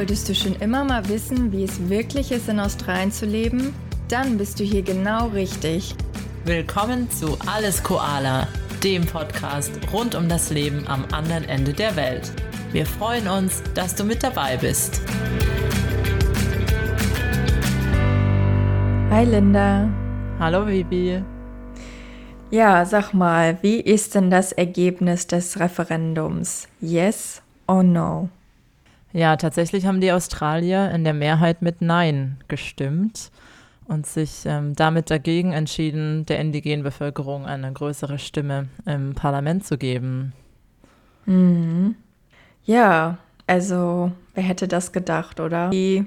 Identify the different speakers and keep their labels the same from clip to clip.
Speaker 1: Wolltest du schon immer mal wissen, wie es wirklich ist, in Australien zu leben? Dann bist du hier genau richtig.
Speaker 2: Willkommen zu Alles Koala, dem Podcast rund um das Leben am anderen Ende der Welt. Wir freuen uns, dass du mit dabei bist.
Speaker 1: Hi Linda.
Speaker 2: Hallo Bibi.
Speaker 1: Ja, sag mal, wie ist denn das Ergebnis des Referendums? Yes or no?
Speaker 2: Ja, tatsächlich haben die Australier in der Mehrheit mit Nein gestimmt und sich ähm, damit dagegen entschieden, der indigenen Bevölkerung eine größere Stimme im Parlament zu geben.
Speaker 1: Mhm. Ja, also wer hätte das gedacht, oder? Wie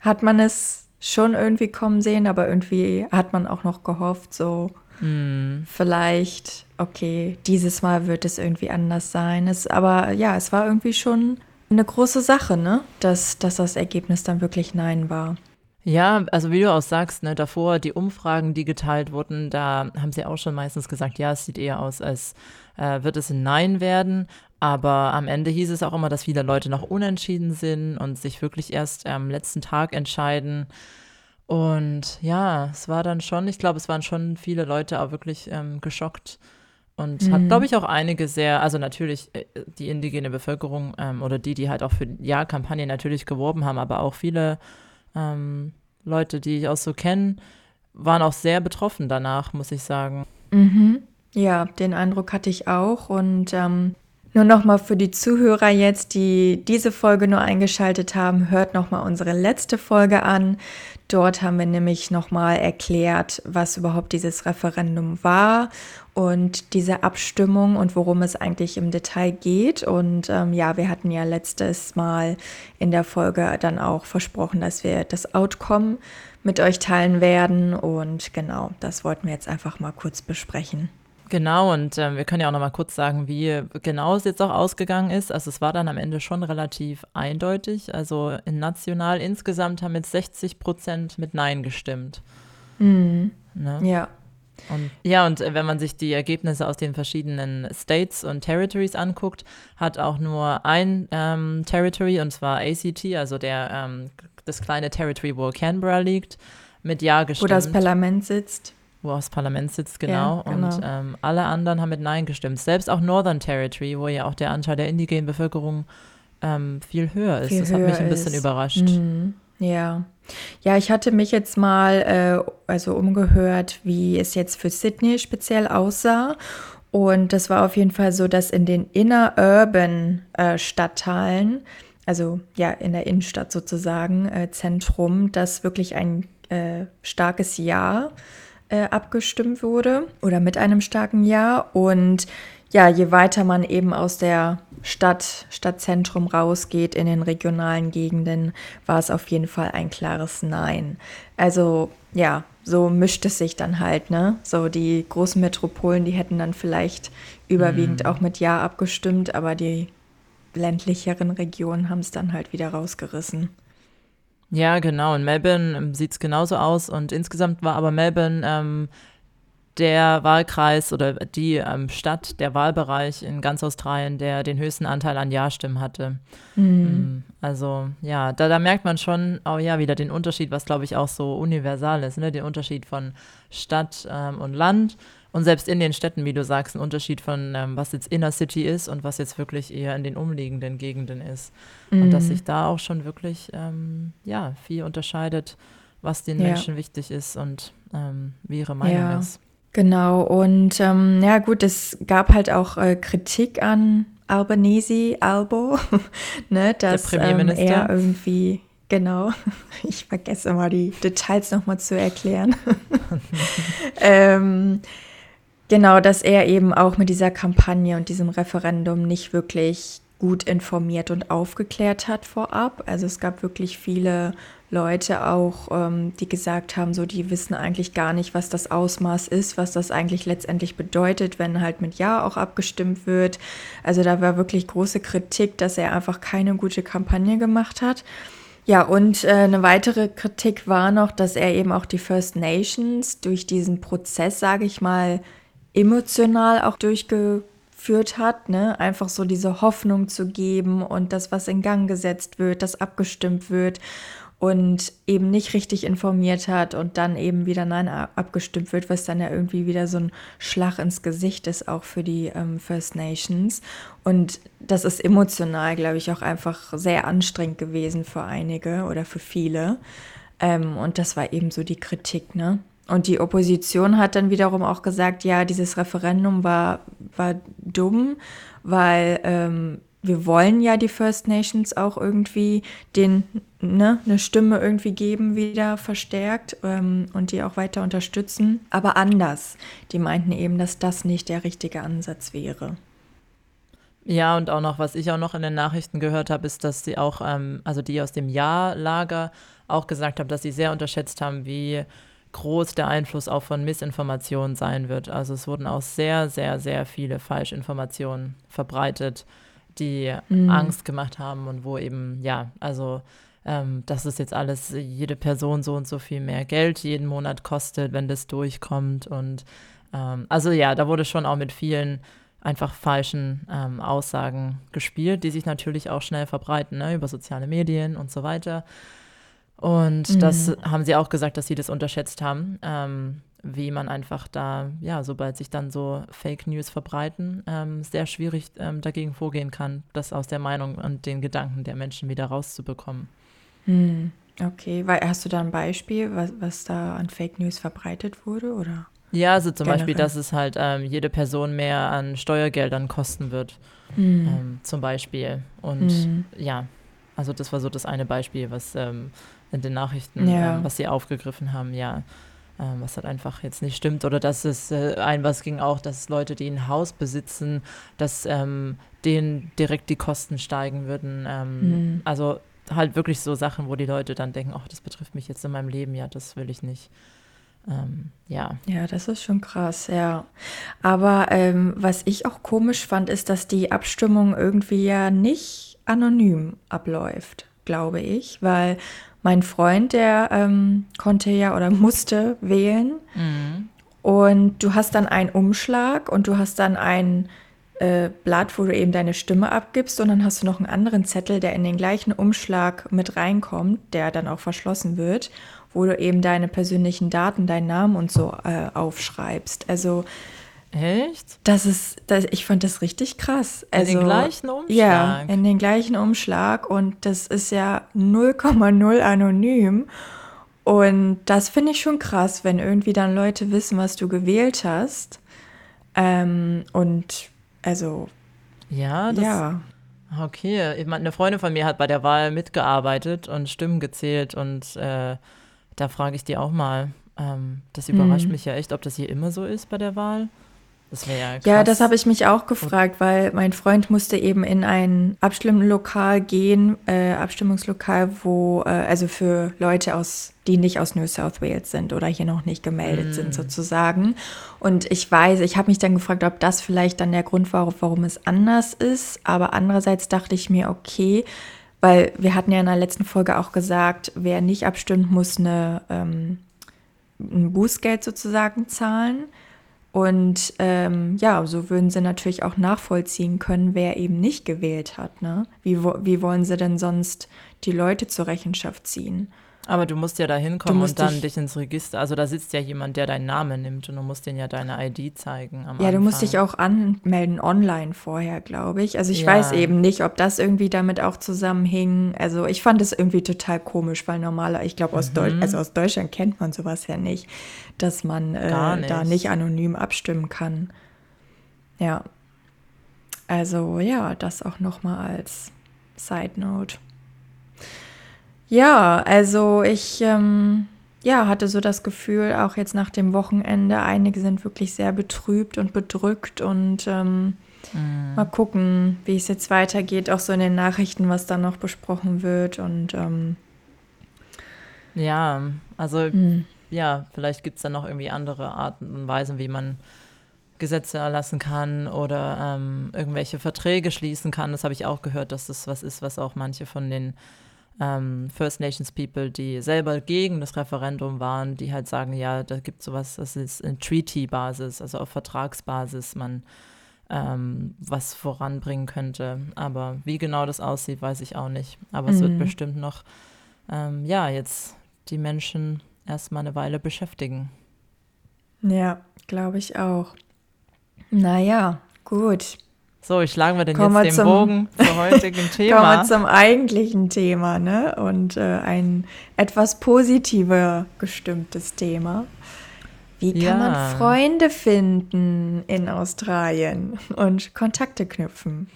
Speaker 1: hat man es schon irgendwie kommen sehen, aber irgendwie hat man auch noch gehofft, so mhm. vielleicht, okay, dieses Mal wird es irgendwie anders sein. Es, aber ja, es war irgendwie schon eine große Sache, ne? Dass, dass das Ergebnis dann wirklich Nein war.
Speaker 2: Ja, also wie du auch sagst, ne, davor die Umfragen, die geteilt wurden, da haben sie auch schon meistens gesagt, ja, es sieht eher aus, als äh, wird es ein Nein werden. Aber am Ende hieß es auch immer, dass viele Leute noch unentschieden sind und sich wirklich erst am letzten Tag entscheiden. Und ja, es war dann schon, ich glaube, es waren schon viele Leute auch wirklich ähm, geschockt und mhm. hat, glaube ich, auch einige sehr, also natürlich äh, die indigene Bevölkerung ähm, oder die, die halt auch für Ja-Kampagne natürlich geworben haben, aber auch viele ähm, Leute, die ich auch so kenne, waren auch sehr betroffen danach, muss ich sagen.
Speaker 1: Mhm. Ja, den Eindruck hatte ich auch. Und ähm, nur nochmal für die Zuhörer jetzt, die diese Folge nur eingeschaltet haben, hört nochmal unsere letzte Folge an. Dort haben wir nämlich nochmal erklärt, was überhaupt dieses Referendum war und diese Abstimmung und worum es eigentlich im Detail geht. Und ähm, ja, wir hatten ja letztes Mal in der Folge dann auch versprochen, dass wir das Outcome mit euch teilen werden. Und genau, das wollten wir jetzt einfach mal kurz besprechen.
Speaker 2: Genau, und äh, wir können ja auch noch mal kurz sagen, wie genau es jetzt auch ausgegangen ist. Also es war dann am Ende schon relativ eindeutig. Also in national insgesamt haben jetzt 60 Prozent mit Nein gestimmt.
Speaker 1: Mhm. Ne? Ja.
Speaker 2: Und, ja, und äh, wenn man sich die Ergebnisse aus den verschiedenen States und Territories anguckt, hat auch nur ein ähm, Territory, und zwar ACT, also der, ähm, das kleine Territory, wo Canberra liegt, mit Ja gestimmt.
Speaker 1: Wo das Parlament sitzt
Speaker 2: wo auch das Parlament sitzt, genau. Ja, genau. Und ähm, alle anderen haben mit Nein gestimmt. Selbst auch Northern Territory, wo ja auch der Anteil der indigenen Bevölkerung ähm, viel höher ist. Viel das hat mich ein bisschen ist. überrascht.
Speaker 1: Mhm. Ja. Ja, ich hatte mich jetzt mal äh, also umgehört, wie es jetzt für Sydney speziell aussah. Und das war auf jeden Fall so, dass in den inner urban äh, Stadtteilen, also ja in der Innenstadt sozusagen, äh, Zentrum, das wirklich ein äh, starkes Ja äh, abgestimmt wurde oder mit einem starken Ja. Und ja, je weiter man eben aus der Stadt, Stadtzentrum rausgeht in den regionalen Gegenden, war es auf jeden Fall ein klares Nein. Also ja, so mischt es sich dann halt, ne? So die großen Metropolen, die hätten dann vielleicht überwiegend mhm. auch mit Ja abgestimmt, aber die ländlicheren Regionen haben es dann halt wieder rausgerissen.
Speaker 2: Ja, genau. In Melbourne ähm, sieht es genauso aus. Und insgesamt war aber Melbourne ähm, der Wahlkreis oder die ähm, Stadt, der Wahlbereich in ganz Australien, der den höchsten Anteil an Ja-Stimmen hatte. Mhm. Mm, also ja, da, da merkt man schon, oh ja, wieder den Unterschied, was glaube ich auch so universal ist, ne? den Unterschied von Stadt ähm, und Land. Und selbst in den Städten, wie du sagst, ein Unterschied von, ähm, was jetzt Inner City ist und was jetzt wirklich eher in den umliegenden Gegenden ist. Mhm. Und dass mhm. sich da auch schon wirklich, ähm, ja, viel unterscheidet, was den ja. Menschen wichtig ist und ähm, wie ihre Meinung ja. ist.
Speaker 1: Genau, und ähm, ja gut, es gab halt auch äh, Kritik an Albanese, Albo, ne, dass ähm, er irgendwie Genau. Ich vergesse immer die Details nochmal zu erklären. ähm, Genau, dass er eben auch mit dieser Kampagne und diesem Referendum nicht wirklich gut informiert und aufgeklärt hat vorab. Also es gab wirklich viele Leute auch, ähm, die gesagt haben, so die wissen eigentlich gar nicht, was das Ausmaß ist, was das eigentlich letztendlich bedeutet, wenn halt mit Ja auch abgestimmt wird. Also da war wirklich große Kritik, dass er einfach keine gute Kampagne gemacht hat. Ja, und äh, eine weitere Kritik war noch, dass er eben auch die First Nations durch diesen Prozess, sage ich mal, emotional auch durchgeführt geführt hat, ne? Einfach so diese Hoffnung zu geben und das, was in Gang gesetzt wird, das abgestimmt wird und eben nicht richtig informiert hat und dann eben wieder nein abgestimmt wird, was dann ja irgendwie wieder so ein Schlag ins Gesicht ist, auch für die ähm, First Nations. Und das ist emotional, glaube ich, auch einfach sehr anstrengend gewesen für einige oder für viele. Ähm, und das war eben so die Kritik, ne? Und die Opposition hat dann wiederum auch gesagt, ja, dieses Referendum war, war dumm, weil ähm, wir wollen ja die First Nations auch irgendwie den, ne, eine Stimme irgendwie geben, wieder verstärkt ähm, und die auch weiter unterstützen, aber anders. Die meinten eben, dass das nicht der richtige Ansatz wäre.
Speaker 2: Ja, und auch noch, was ich auch noch in den Nachrichten gehört habe, ist, dass sie auch, ähm, also die aus dem Ja-Lager auch gesagt haben, dass sie sehr unterschätzt haben, wie groß der Einfluss auch von Missinformationen sein wird. Also es wurden auch sehr, sehr, sehr viele Falschinformationen verbreitet, die mhm. Angst gemacht haben und wo eben, ja, also ähm, dass es jetzt alles jede Person so und so viel mehr Geld jeden Monat kostet, wenn das durchkommt. Und ähm, also ja, da wurde schon auch mit vielen einfach falschen ähm, Aussagen gespielt, die sich natürlich auch schnell verbreiten, ne, über soziale Medien und so weiter. Und mhm. das haben sie auch gesagt, dass sie das unterschätzt haben, ähm, wie man einfach da, ja, sobald sich dann so Fake News verbreiten, ähm, sehr schwierig ähm, dagegen vorgehen kann, das aus der Meinung und den Gedanken der Menschen wieder rauszubekommen.
Speaker 1: Mhm. Okay, weil hast du da ein Beispiel, was, was da an Fake News verbreitet wurde, oder?
Speaker 2: Ja, also zum Generell. Beispiel, dass es halt ähm, jede Person mehr an Steuergeldern kosten wird, mhm. ähm, zum Beispiel. Und mhm. ja, also das war so das eine Beispiel, was ähm, in den Nachrichten, ja. ähm, was sie aufgegriffen haben, ja, ähm, was halt einfach jetzt nicht stimmt. Oder dass es äh, ein, was ging auch, dass Leute, die ein Haus besitzen, dass ähm, denen direkt die Kosten steigen würden. Ähm, mhm. Also halt wirklich so Sachen, wo die Leute dann denken, ach, das betrifft mich jetzt in meinem Leben, ja, das will ich nicht. Ähm, ja.
Speaker 1: Ja, das ist schon krass, ja. Aber ähm, was ich auch komisch fand, ist, dass die Abstimmung irgendwie ja nicht anonym abläuft, glaube ich, weil mein Freund, der ähm, konnte ja oder musste wählen. Mhm. Und du hast dann einen Umschlag und du hast dann ein äh, Blatt, wo du eben deine Stimme abgibst. Und dann hast du noch einen anderen Zettel, der in den gleichen Umschlag mit reinkommt, der dann auch verschlossen wird, wo du eben deine persönlichen Daten, deinen Namen und so äh, aufschreibst. Also
Speaker 2: Echt?
Speaker 1: Das ist, das, ich fand das richtig krass.
Speaker 2: Also, in den also, gleichen Umschlag?
Speaker 1: Ja, in den gleichen Umschlag und das ist ja 0,0 anonym. Und das finde ich schon krass, wenn irgendwie dann Leute wissen, was du gewählt hast. Ähm, und also.
Speaker 2: Ja, das, ja. Okay, eine Freundin von mir hat bei der Wahl mitgearbeitet und Stimmen gezählt und äh, da frage ich die auch mal. Ähm, das überrascht mhm. mich ja echt, ob das hier immer so ist bei der Wahl.
Speaker 1: Das wäre ja krass. Ja, das habe ich mich auch gefragt, weil mein Freund musste eben in ein Abstimmlokal gehen, äh, Abstimmungslokal, wo, äh, also für Leute aus, die nicht aus New South Wales sind oder hier noch nicht gemeldet mm. sind sozusagen. Und ich weiß, ich habe mich dann gefragt, ob das vielleicht dann der Grund war, warum es anders ist. Aber andererseits dachte ich mir, okay, weil wir hatten ja in der letzten Folge auch gesagt, wer nicht abstimmt, muss eine, ähm, ein Bußgeld sozusagen zahlen. Und ähm, ja, so würden sie natürlich auch nachvollziehen können, wer eben nicht gewählt hat. Ne? Wie, wie wollen sie denn sonst die Leute zur Rechenschaft ziehen?
Speaker 2: Aber du musst ja da hinkommen und dann dich, dich, ins Register. Also da sitzt ja jemand, der deinen Namen nimmt und du musst denen ja deine ID zeigen. ja,
Speaker 1: Anfang. du musst dich auch anmelden online vorher, glaube ich. Also ich ja. weiß eben nicht, ob das irgendwie damit auch zusammenhing. Also ich fand es irgendwie total komisch, weil normaler, ich glaube aus, mhm. also aus Deutschland kennt man sowas ja nicht, dass man äh, nicht. da nicht anonym abstimmen kann. Ja. Also ja, das auch nochmal als Side Note. Ja, also ich ähm, ja, hatte so das Gefühl, auch jetzt nach dem Wochenende, einige sind wirklich sehr betrübt und bedrückt und ähm, mhm. mal gucken, wie es jetzt weitergeht, auch so in den Nachrichten, was da noch besprochen wird und ähm,
Speaker 2: ja, also mhm. ja, vielleicht gibt es dann noch irgendwie andere Arten und Weisen, wie man Gesetze erlassen kann oder ähm, irgendwelche Verträge schließen kann. Das habe ich auch gehört, dass das was ist, was auch manche von den ähm, First Nations People, die selber gegen das Referendum waren, die halt sagen, ja, da gibt es sowas, das ist in Treaty-Basis, also auf Vertragsbasis. Man ähm, was voranbringen könnte. Aber wie genau das aussieht, weiß ich auch nicht. Aber es wird
Speaker 1: Mhm.
Speaker 2: bestimmt noch, ähm, ja, jetzt die Menschen erstmal eine Weile beschäftigen.
Speaker 1: Ja, glaube ich auch. Naja, gut.
Speaker 2: So, ich schlagen wir denn
Speaker 1: Kommen wir
Speaker 2: jetzt den
Speaker 1: zum-
Speaker 2: Bogen zum heutigen
Speaker 1: Kommen
Speaker 2: Thema.
Speaker 1: wir zum eigentlichen Thema, ne? Und äh, ein etwas positiver gestimmtes Thema. Wie kann
Speaker 2: Ja.
Speaker 1: man Freunde finden in Australien und Kontakte knüpfen?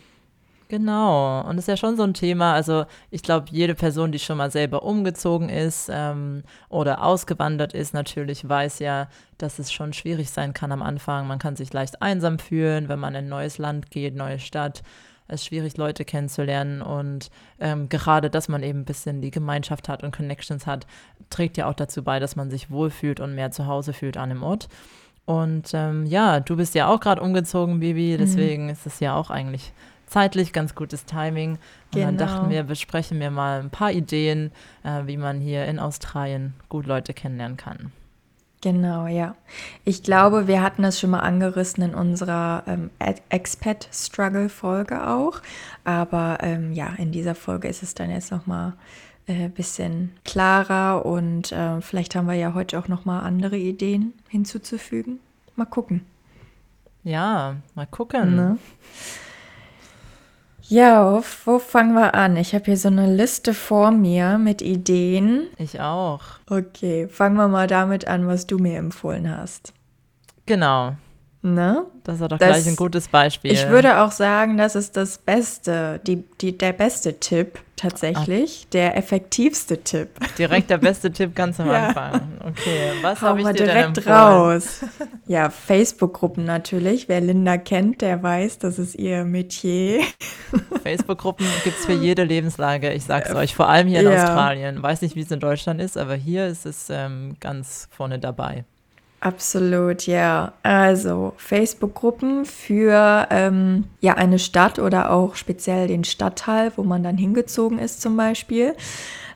Speaker 2: Genau, und das ist ja schon so ein Thema. Also ich glaube, jede Person, die schon mal selber umgezogen ist ähm, oder ausgewandert ist, natürlich weiß ja, dass es schon schwierig sein kann am Anfang. Man kann sich leicht einsam fühlen, wenn man in ein neues Land geht, neue Stadt. Es ist schwierig, Leute kennenzulernen und ähm, gerade, dass man eben ein bisschen die Gemeinschaft hat und Connections hat, trägt ja auch dazu bei, dass man sich wohlfühlt und mehr zu Hause fühlt an dem Ort. Und ähm, ja, du bist ja auch gerade umgezogen, Bibi, deswegen ist es ja auch eigentlich zeitlich ganz gutes Timing. Und dann
Speaker 1: Genau.
Speaker 2: dachten wir, besprechen wir mal ein paar Ideen, äh, wie man hier in Australien gut Leute kennenlernen kann.
Speaker 1: Genau, ja. Ich glaube, wir hatten das schon mal angerissen in unserer ähm, Expat-Struggle-Folge auch. Aber ähm, ja, in dieser Folge ist es dann jetzt nochmal ein äh, bisschen klarer und äh, vielleicht haben wir ja heute auch nochmal andere Ideen hinzuzufügen. Mal gucken.
Speaker 2: Ja, mal gucken.
Speaker 1: Ne? Ja, wo, fangen wir an? Ich habe hier so eine Liste vor mir mit Ideen.
Speaker 2: Ich auch.
Speaker 1: Okay, fangen wir mal damit an, was du mir empfohlen hast.
Speaker 2: Genau.
Speaker 1: Ne?
Speaker 2: Das ist doch
Speaker 1: Das-
Speaker 2: gleich ein gutes Beispiel.
Speaker 1: Ich würde auch sagen, das ist das Beste, die, die, der beste Tipp tatsächlich, der effektivste Tipp.
Speaker 2: Direkt der beste Tipp ganz am
Speaker 1: Ja.
Speaker 2: Anfang. Okay, was habe ich dir denn
Speaker 1: direkt
Speaker 2: empfohlen?
Speaker 1: raus. Ja, Facebook-Gruppen natürlich. Wer Linda kennt, der weiß, das ist ihr Metier.
Speaker 2: Facebook-Gruppen gibt es für jede Lebenslage. Ich sag's euch, vor allem hier in
Speaker 1: Äh, ja.
Speaker 2: Australien. Weiß nicht, wie es in Deutschland ist, aber hier ist es ähm, ganz vorne dabei.
Speaker 1: Absolut, ja. Also Facebook-Gruppen für ähm, ja eine Stadt oder auch speziell den Stadtteil, wo man dann hingezogen ist zum Beispiel.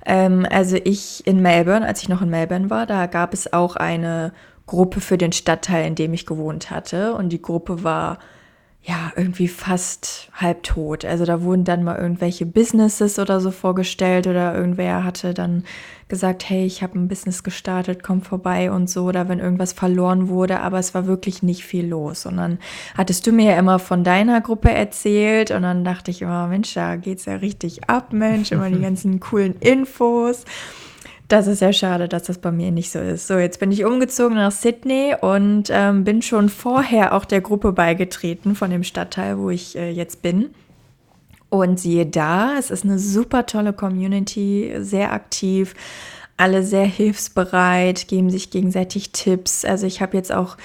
Speaker 1: Ähm, also ich in Melbourne, als ich noch in Melbourne war, da gab es auch eine Gruppe für den Stadtteil, in dem ich gewohnt hatte. Und die Gruppe war ja irgendwie fast halbtot. Also da wurden dann mal irgendwelche Businesses oder so vorgestellt oder irgendwer hatte dann gesagt, hey, ich habe ein Business gestartet, komm vorbei und so, oder wenn irgendwas verloren wurde, aber es war wirklich nicht viel los. Und dann hattest du mir ja immer von deiner Gruppe erzählt und dann dachte ich immer, Mensch, da geht's ja richtig ab, Mensch, immer die ganzen coolen Infos. Das ist ja schade, dass das bei mir nicht so ist. So, jetzt bin ich umgezogen nach Sydney und ähm, bin schon vorher auch der Gruppe beigetreten von dem Stadtteil, wo ich äh, jetzt bin. Und siehe da, es ist eine super tolle Community, sehr aktiv, alle sehr hilfsbereit, geben sich gegenseitig Tipps. Also ich habe jetzt auch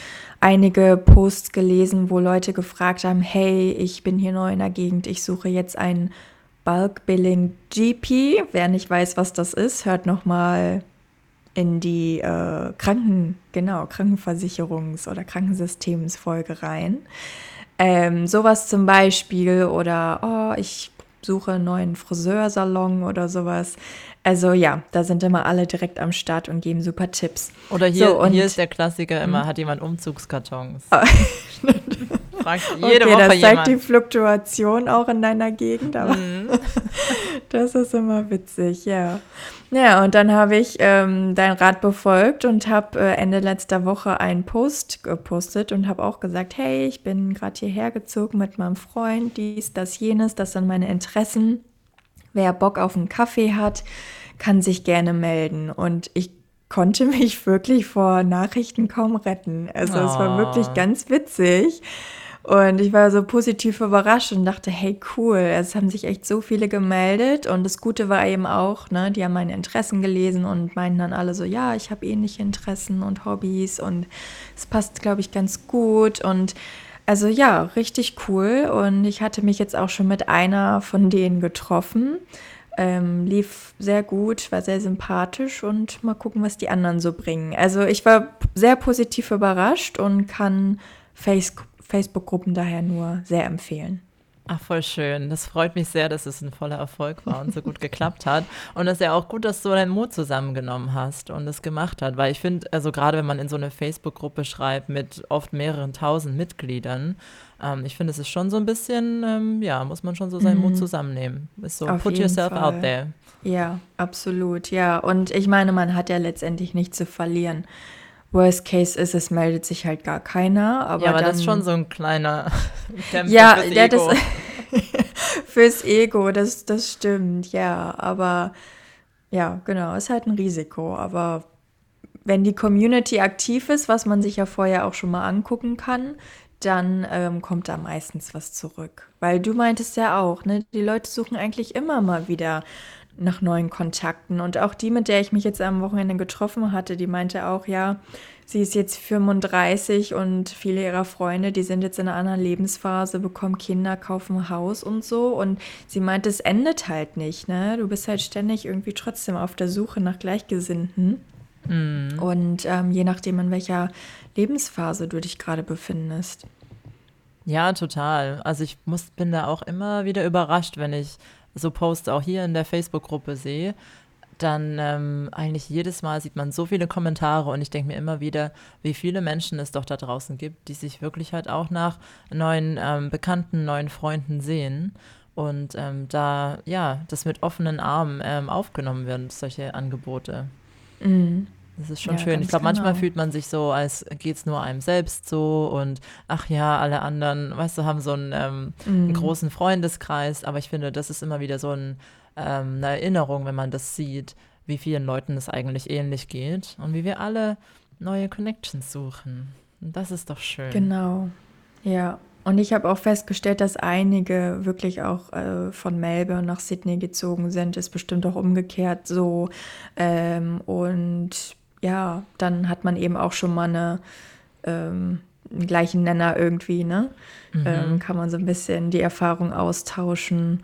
Speaker 1: einige Posts gelesen, wo Leute gefragt haben, hey, ich bin hier neu in der Gegend, ich suche jetzt einen Bulk Billing GP. Wer nicht weiß, was das ist, hört noch mal in die äh, Kranken, genau, Krankenversicherungs- oder Krankensystemsfolge rein. Ähm, sowas zum Beispiel oder oh, ich suche einen neuen Friseursalon oder sowas. Also ja, da sind immer alle direkt am Start und geben super Tipps.
Speaker 2: Oder hier,
Speaker 1: So,
Speaker 2: hier ist der Klassiker immer, hat jemand Umzugskartons. Fragt jede
Speaker 1: okay,
Speaker 2: Woche
Speaker 1: das zeigt
Speaker 2: jemand.
Speaker 1: die Fluktuation auch in deiner Gegend, aber
Speaker 2: Mhm.
Speaker 1: das ist immer witzig, ja. Ja, und dann habe ich ähm, dein Rat befolgt und habe äh, Ende letzter Woche einen Post gepostet und habe auch gesagt, hey, ich bin gerade hierher gezogen mit meinem Freund, dies, das, jenes, das sind meine Interessen. Wer Bock auf einen Kaffee hat, kann sich gerne melden. Und ich konnte mich wirklich vor Nachrichten kaum retten. Also es war
Speaker 2: Oh.
Speaker 1: wirklich ganz witzig. Und ich war so positiv überrascht und dachte, hey, cool, es haben sich echt so viele gemeldet. Und das Gute war eben auch, ne, die haben meine Interessen gelesen und meinten dann alle so, ja, ich habe ähnliche Interessen und Hobbys und es passt, glaube ich, ganz gut. Und also ja, richtig cool. Und ich hatte mich jetzt auch schon mit einer von denen getroffen. Ähm, lief sehr gut, war sehr sympathisch und mal gucken, was die anderen so bringen. Also ich war sehr positiv überrascht und kann Face Facebook-Gruppen daher nur sehr empfehlen.
Speaker 2: Ach, voll schön. Das freut mich sehr, dass es ein voller Erfolg war und so gut geklappt hat. Und es ist ja auch gut, dass du deinen Mut zusammengenommen hast und es gemacht hat. Weil ich finde, also gerade wenn man in so eine Facebook-Gruppe schreibt mit oft mehreren tausend Mitgliedern, ähm, ich finde, es ist schon so ein bisschen, ähm, ja, muss man schon so seinen mhm. Mut zusammennehmen. Ist so,
Speaker 1: Auf
Speaker 2: put yourself Fall. out there.
Speaker 1: Ja, absolut, ja. Und ich meine, man hat ja letztendlich nichts zu verlieren. Worst Case ist, es meldet sich halt gar keiner. Aber,
Speaker 2: ja, aber
Speaker 1: dann,
Speaker 2: das ist schon so ein kleiner
Speaker 1: Tempel ja, fürs ja, Ego. Das, fürs Ego, das, das stimmt, ja. Aber ja, genau, ist halt ein Risiko. Aber wenn die Community aktiv ist, was man sich ja vorher auch schon mal angucken kann, dann ähm, kommt da meistens was zurück. Weil du meintest ja auch, ne, die Leute suchen eigentlich immer mal wieder nach neuen Kontakten. Und auch die, mit der ich mich jetzt am Wochenende getroffen hatte, die meinte auch, ja, sie ist jetzt 35 und viele ihrer Freunde, die sind jetzt in einer anderen Lebensphase, bekommen Kinder, kaufen ein Haus und so. Und sie meinte, es endet halt nicht, ne? Du bist halt ständig irgendwie trotzdem auf der Suche nach Gleichgesinnten. Mhm. Und ähm, je nachdem, in welcher Lebensphase du dich gerade befindest.
Speaker 2: Ja, total. Also ich muss, bin da auch immer wieder überrascht, wenn ich so Posts auch hier in der Facebook-Gruppe sehe, dann ähm, eigentlich jedes Mal sieht man so viele Kommentare und ich denke mir immer wieder, wie viele Menschen es doch da draußen gibt, die sich wirklich halt auch nach neuen ähm, Bekannten, neuen Freunden sehen und ähm, da ja, das mit offenen Armen ähm, aufgenommen werden, solche Angebote. Mhm. Das ist schon ja, schön. Ich glaube, genau. manchmal fühlt man sich so, als geht es nur einem selbst so und ach ja, alle anderen, weißt du, haben so einen, ähm, mhm. einen großen Freundeskreis. Aber ich finde, das ist immer wieder so ein, ähm, eine Erinnerung, wenn man das sieht, wie vielen Leuten es eigentlich ähnlich geht und wie wir alle neue Connections suchen. Und das ist doch schön.
Speaker 1: Genau. Ja. Und ich habe auch festgestellt, dass einige wirklich auch äh, von Melbourne nach Sydney gezogen sind. Ist bestimmt auch umgekehrt so. Ähm, und ja, dann hat man eben auch schon mal eine, ähm, einen gleichen Nenner irgendwie, ne? Mhm. Ähm, kann man so ein bisschen die Erfahrung austauschen.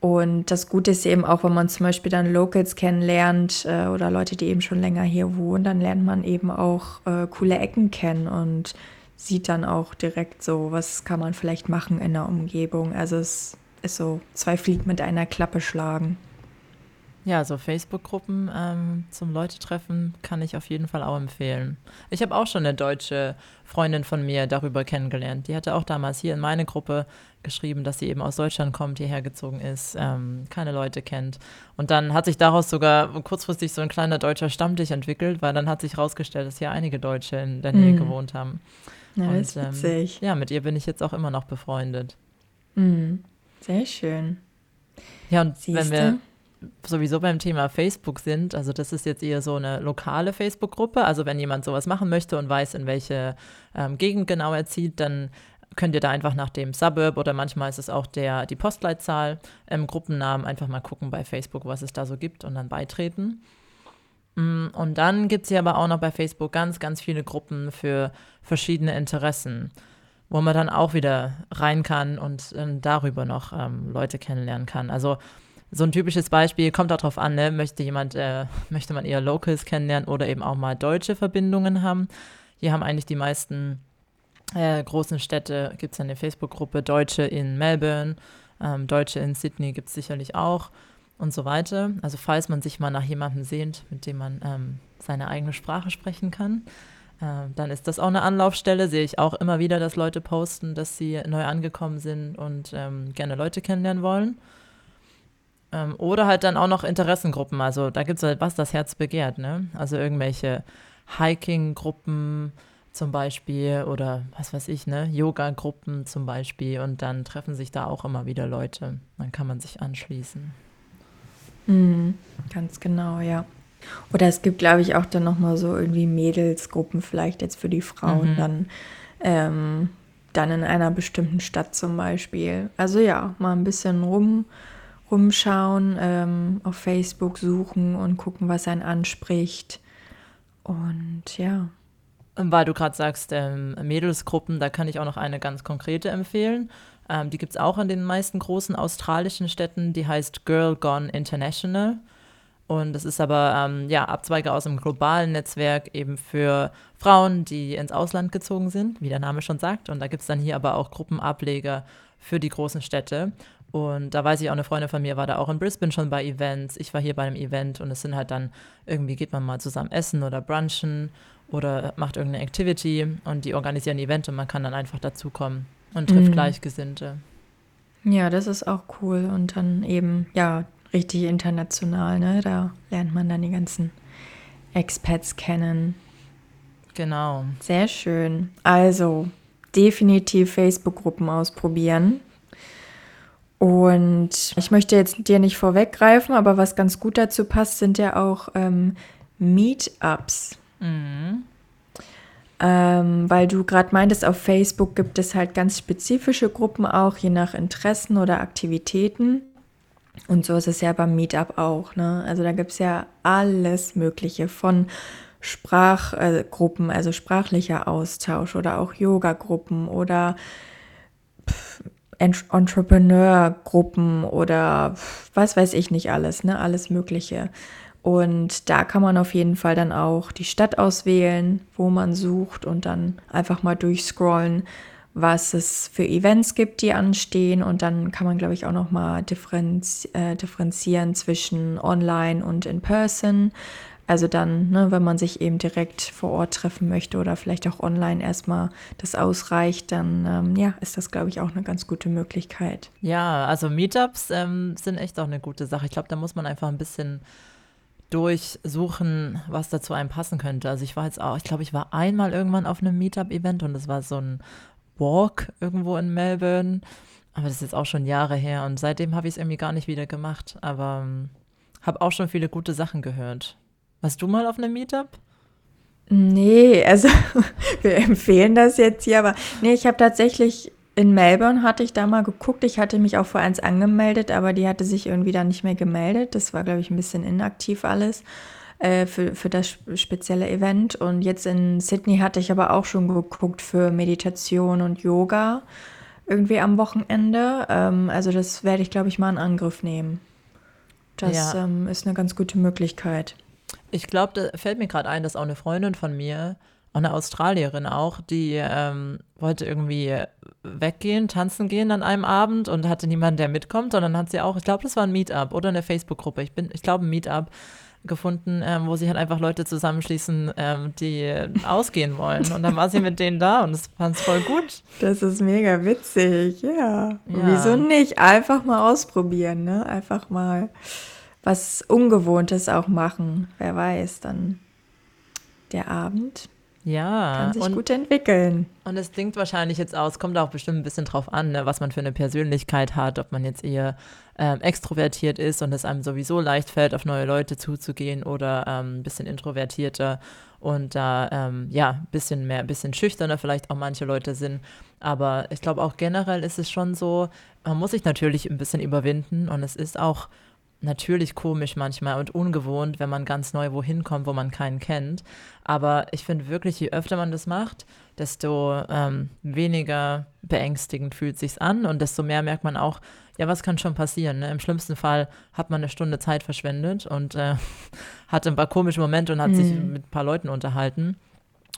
Speaker 1: Und das Gute ist eben auch, wenn man zum Beispiel dann Locals kennenlernt äh, oder Leute, die eben schon länger hier wohnen, dann lernt man eben auch äh, coole Ecken kennen und sieht dann auch direkt so, was kann man vielleicht machen in der Umgebung. Also es ist so zwei Fliegen mit einer Klappe schlagen.
Speaker 2: Ja, so Facebook-Gruppen ähm, zum Leute-Treffen kann ich auf jeden Fall auch empfehlen. Ich habe auch schon eine deutsche Freundin von mir darüber kennengelernt. Die hatte auch damals hier in meine Gruppe geschrieben, dass sie eben aus Deutschland kommt, hierher gezogen ist, ähm, keine Leute kennt. Und dann hat sich daraus sogar kurzfristig so ein kleiner deutscher Stammtisch entwickelt, weil dann hat sich herausgestellt, dass hier einige Deutsche in der Nähe mhm. gewohnt haben.
Speaker 1: Ja, Und, ähm, witzig.
Speaker 2: Ja, mit ihr bin ich jetzt auch immer noch befreundet.
Speaker 1: Mhm. Sehr schön.
Speaker 2: Ja, und Siehste? wenn wir sowieso beim Thema Facebook sind, also das ist jetzt eher so eine lokale Facebook-Gruppe. Also wenn jemand sowas machen möchte und weiß, in welche ähm, Gegend genau er zieht, dann könnt ihr da einfach nach dem Suburb oder manchmal ist es auch der, die Postleitzahl im Gruppennamen einfach mal gucken bei Facebook, was es da so gibt und dann beitreten. Mm, und dann gibt es hier aber auch noch bei Facebook ganz, ganz viele Gruppen für verschiedene Interessen, wo man dann auch wieder rein kann und äh, darüber noch ähm, Leute kennenlernen kann. Also so ein typisches Beispiel, kommt darauf an, ne? möchte jemand, äh, möchte man eher Locals kennenlernen oder eben auch mal deutsche Verbindungen haben. Hier haben eigentlich die meisten äh, großen Städte, gibt es eine Facebook-Gruppe, Deutsche in Melbourne, ähm, Deutsche in Sydney gibt es sicherlich auch und so weiter. Also falls man sich mal nach jemandem sehnt, mit dem man ähm, seine eigene Sprache sprechen kann, äh, dann ist das auch eine Anlaufstelle. Sehe ich auch immer wieder, dass Leute posten, dass sie neu angekommen sind und ähm, gerne Leute kennenlernen wollen. Ähm, oder halt dann auch noch Interessengruppen. Also da gibt es halt, was das Herz begehrt, ne? Also irgendwelche Hiking-Gruppen zum Beispiel oder was weiß ich, ne? Yoga-Gruppen zum Beispiel. Und dann treffen sich da auch immer wieder Leute. Dann kann man sich anschließen.
Speaker 1: Mhm, ganz genau, ja. Oder es gibt, glaube ich, auch dann nochmal so irgendwie Mädelsgruppen, vielleicht jetzt für die Frauen mhm. dann. Ähm, dann in einer bestimmten Stadt zum Beispiel. Also ja, mal ein bisschen rum rumschauen, ähm, auf Facebook suchen und gucken, was einen anspricht. Und ja.
Speaker 2: Weil du gerade sagst, ähm, Mädelsgruppen, da kann ich auch noch eine ganz konkrete empfehlen. Ähm, die gibt es auch in den meisten großen australischen Städten. Die heißt Girl Gone International. Und das ist aber ähm, ja, Abzweige aus einem globalen Netzwerk eben für Frauen, die ins Ausland gezogen sind, wie der Name schon sagt. Und da gibt es dann hier aber auch Gruppenableger für die großen Städte. Und da weiß ich auch, eine Freundin von mir war da auch in Brisbane schon bei Events. Ich war hier bei einem Event und es sind halt dann, irgendwie geht man mal zusammen essen oder brunchen oder macht irgendeine Activity und die organisieren ein Event und man kann dann einfach dazukommen und trifft mhm. Gleichgesinnte.
Speaker 1: Ja, das ist auch cool und dann eben, ja, richtig international, ne? Da lernt man dann die ganzen Expats kennen.
Speaker 2: Genau.
Speaker 1: Sehr schön. Also, definitiv Facebook-Gruppen ausprobieren. Und ich möchte jetzt dir nicht vorweggreifen, aber was ganz gut dazu passt, sind ja auch ähm, Meetups. Mhm. Ähm, weil du gerade meintest, auf Facebook gibt es halt ganz spezifische Gruppen auch, je nach Interessen oder Aktivitäten. Und so ist es ja beim Meetup auch. Ne? Also da gibt es ja alles Mögliche von Sprachgruppen, äh, also sprachlicher Austausch oder auch Yoga-Gruppen oder Entrepreneur-Gruppen oder was weiß ich nicht alles, ne? Alles Mögliche. Und da kann man auf jeden Fall dann auch die Stadt auswählen, wo man sucht und dann einfach mal durchscrollen, was es für Events gibt, die anstehen. Und dann kann man, glaube ich, auch noch mal differenzi äh, differenzieren zwischen online und in person. Also dann, ne, wenn man sich eben direkt vor Ort treffen möchte oder vielleicht auch online erstmal das ausreicht, dann ähm, ja, ist das, glaube ich, auch eine ganz gute Möglichkeit.
Speaker 2: Ja, also Meetups ähm, sind echt auch eine gute Sache. Ich glaube, da muss man einfach ein bisschen durchsuchen, was da zu einem passen könnte. Also ich war jetzt auch, ich glaube, ich war einmal irgendwann auf einem Meetup-Event und es war so ein Walk irgendwo in Melbourne. Aber das ist jetzt auch schon Jahre her und seitdem habe ich es irgendwie gar nicht wieder gemacht. Aber ähm, habe auch schon viele gute Sachen gehört. Warst du mal auf einem Meetup?
Speaker 1: Nee, also wir empfehlen das jetzt hier, aber nee, ich habe tatsächlich in Melbourne hatte ich da mal geguckt. Ich hatte mich auch vor eins angemeldet, aber die hatte sich irgendwie dann nicht mehr gemeldet. Das war, glaube ich, ein bisschen inaktiv alles äh, für, für das spezielle Event. Und jetzt in Sydney hatte ich aber auch schon geguckt für Meditation und Yoga irgendwie am Wochenende. Ähm, also das werde ich, glaube ich, mal in Angriff nehmen. Das ja. ähm, ist eine ganz gute Möglichkeit.
Speaker 2: Ich glaube, da fällt mir gerade ein, dass auch eine Freundin von mir, auch eine Australierin auch, die ähm, wollte irgendwie weggehen, tanzen gehen an einem Abend und hatte niemanden, der mitkommt. Und dann hat sie auch, ich glaube, das war ein Meetup oder eine Facebook-Gruppe. Ich bin, ich glaube, ein Meetup gefunden, ähm, wo sich halt einfach Leute zusammenschließen, ähm, die ausgehen wollen. Und dann war sie mit denen da und das fand es voll gut.
Speaker 1: Das ist mega witzig, ja. ja. Wieso nicht? Einfach mal ausprobieren, ne? Einfach mal was Ungewohntes auch machen. Wer weiß, dann der Abend.
Speaker 2: Ja.
Speaker 1: Kann sich und, gut entwickeln.
Speaker 2: Und es klingt wahrscheinlich jetzt aus, kommt auch bestimmt ein bisschen drauf an, ne, was man für eine Persönlichkeit hat, ob man jetzt eher ähm, extrovertiert ist und es einem sowieso leicht fällt, auf neue Leute zuzugehen oder ähm, ein bisschen introvertierter und da ähm, ja, ein bisschen mehr, ein bisschen schüchterner vielleicht auch manche Leute sind. Aber ich glaube auch generell ist es schon so, man muss sich natürlich ein bisschen überwinden und es ist auch natürlich komisch manchmal und ungewohnt, wenn man ganz neu wohin kommt, wo man keinen kennt. Aber ich finde wirklich, je öfter man das macht, desto ähm, weniger beängstigend fühlt sich's an und desto mehr merkt man auch, ja, was kann schon passieren? Ne? Im schlimmsten Fall hat man eine Stunde Zeit verschwendet und äh, hatte ein paar komische Momente und hat mhm. sich mit ein paar Leuten unterhalten.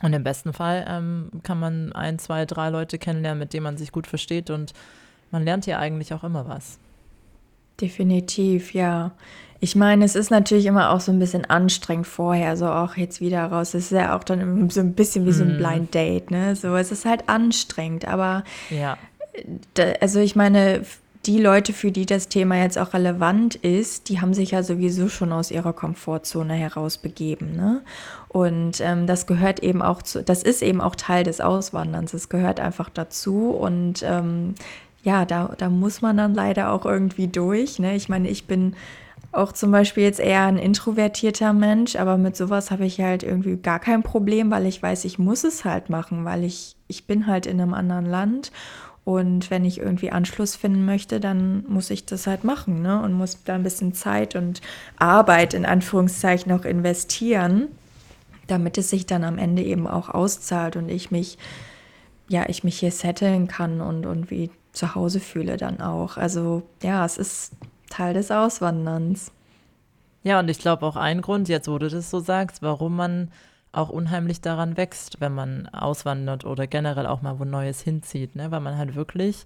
Speaker 2: Und im besten Fall ähm, kann man ein, zwei, drei Leute kennenlernen, mit denen man sich gut versteht und man lernt ja eigentlich auch immer was.
Speaker 1: Definitiv, ja. Ich meine, es ist natürlich immer auch so ein bisschen anstrengend vorher, so auch jetzt wieder raus. Es ist ja auch dann so ein bisschen wie so ein mhm. Blind Date, ne? So, es ist halt anstrengend, aber
Speaker 2: ja.
Speaker 1: Da, also ich meine, die Leute, für die das Thema jetzt auch relevant ist, die haben sich ja sowieso schon aus ihrer Komfortzone herausbegeben, ne? Und ähm, das gehört eben auch zu, das ist eben auch Teil des Auswanderns. Es gehört einfach dazu und ähm, ja, da, da muss man dann leider auch irgendwie durch. Ne? Ich meine, ich bin auch zum Beispiel jetzt eher ein introvertierter Mensch, aber mit sowas habe ich halt irgendwie gar kein Problem, weil ich weiß, ich muss es halt machen, weil ich, ich bin halt in einem anderen Land und wenn ich irgendwie Anschluss finden möchte, dann muss ich das halt machen ne? und muss da ein bisschen Zeit und Arbeit in Anführungszeichen auch investieren, damit es sich dann am Ende eben auch auszahlt und ich mich, ja, ich mich hier setteln kann und, und wie zu Hause fühle dann auch. Also ja, es ist Teil des Auswanderns.
Speaker 2: Ja, und ich glaube auch ein Grund, jetzt wo du das so sagst, warum man auch unheimlich daran wächst, wenn man auswandert oder generell auch mal wo Neues hinzieht, ne? weil man halt wirklich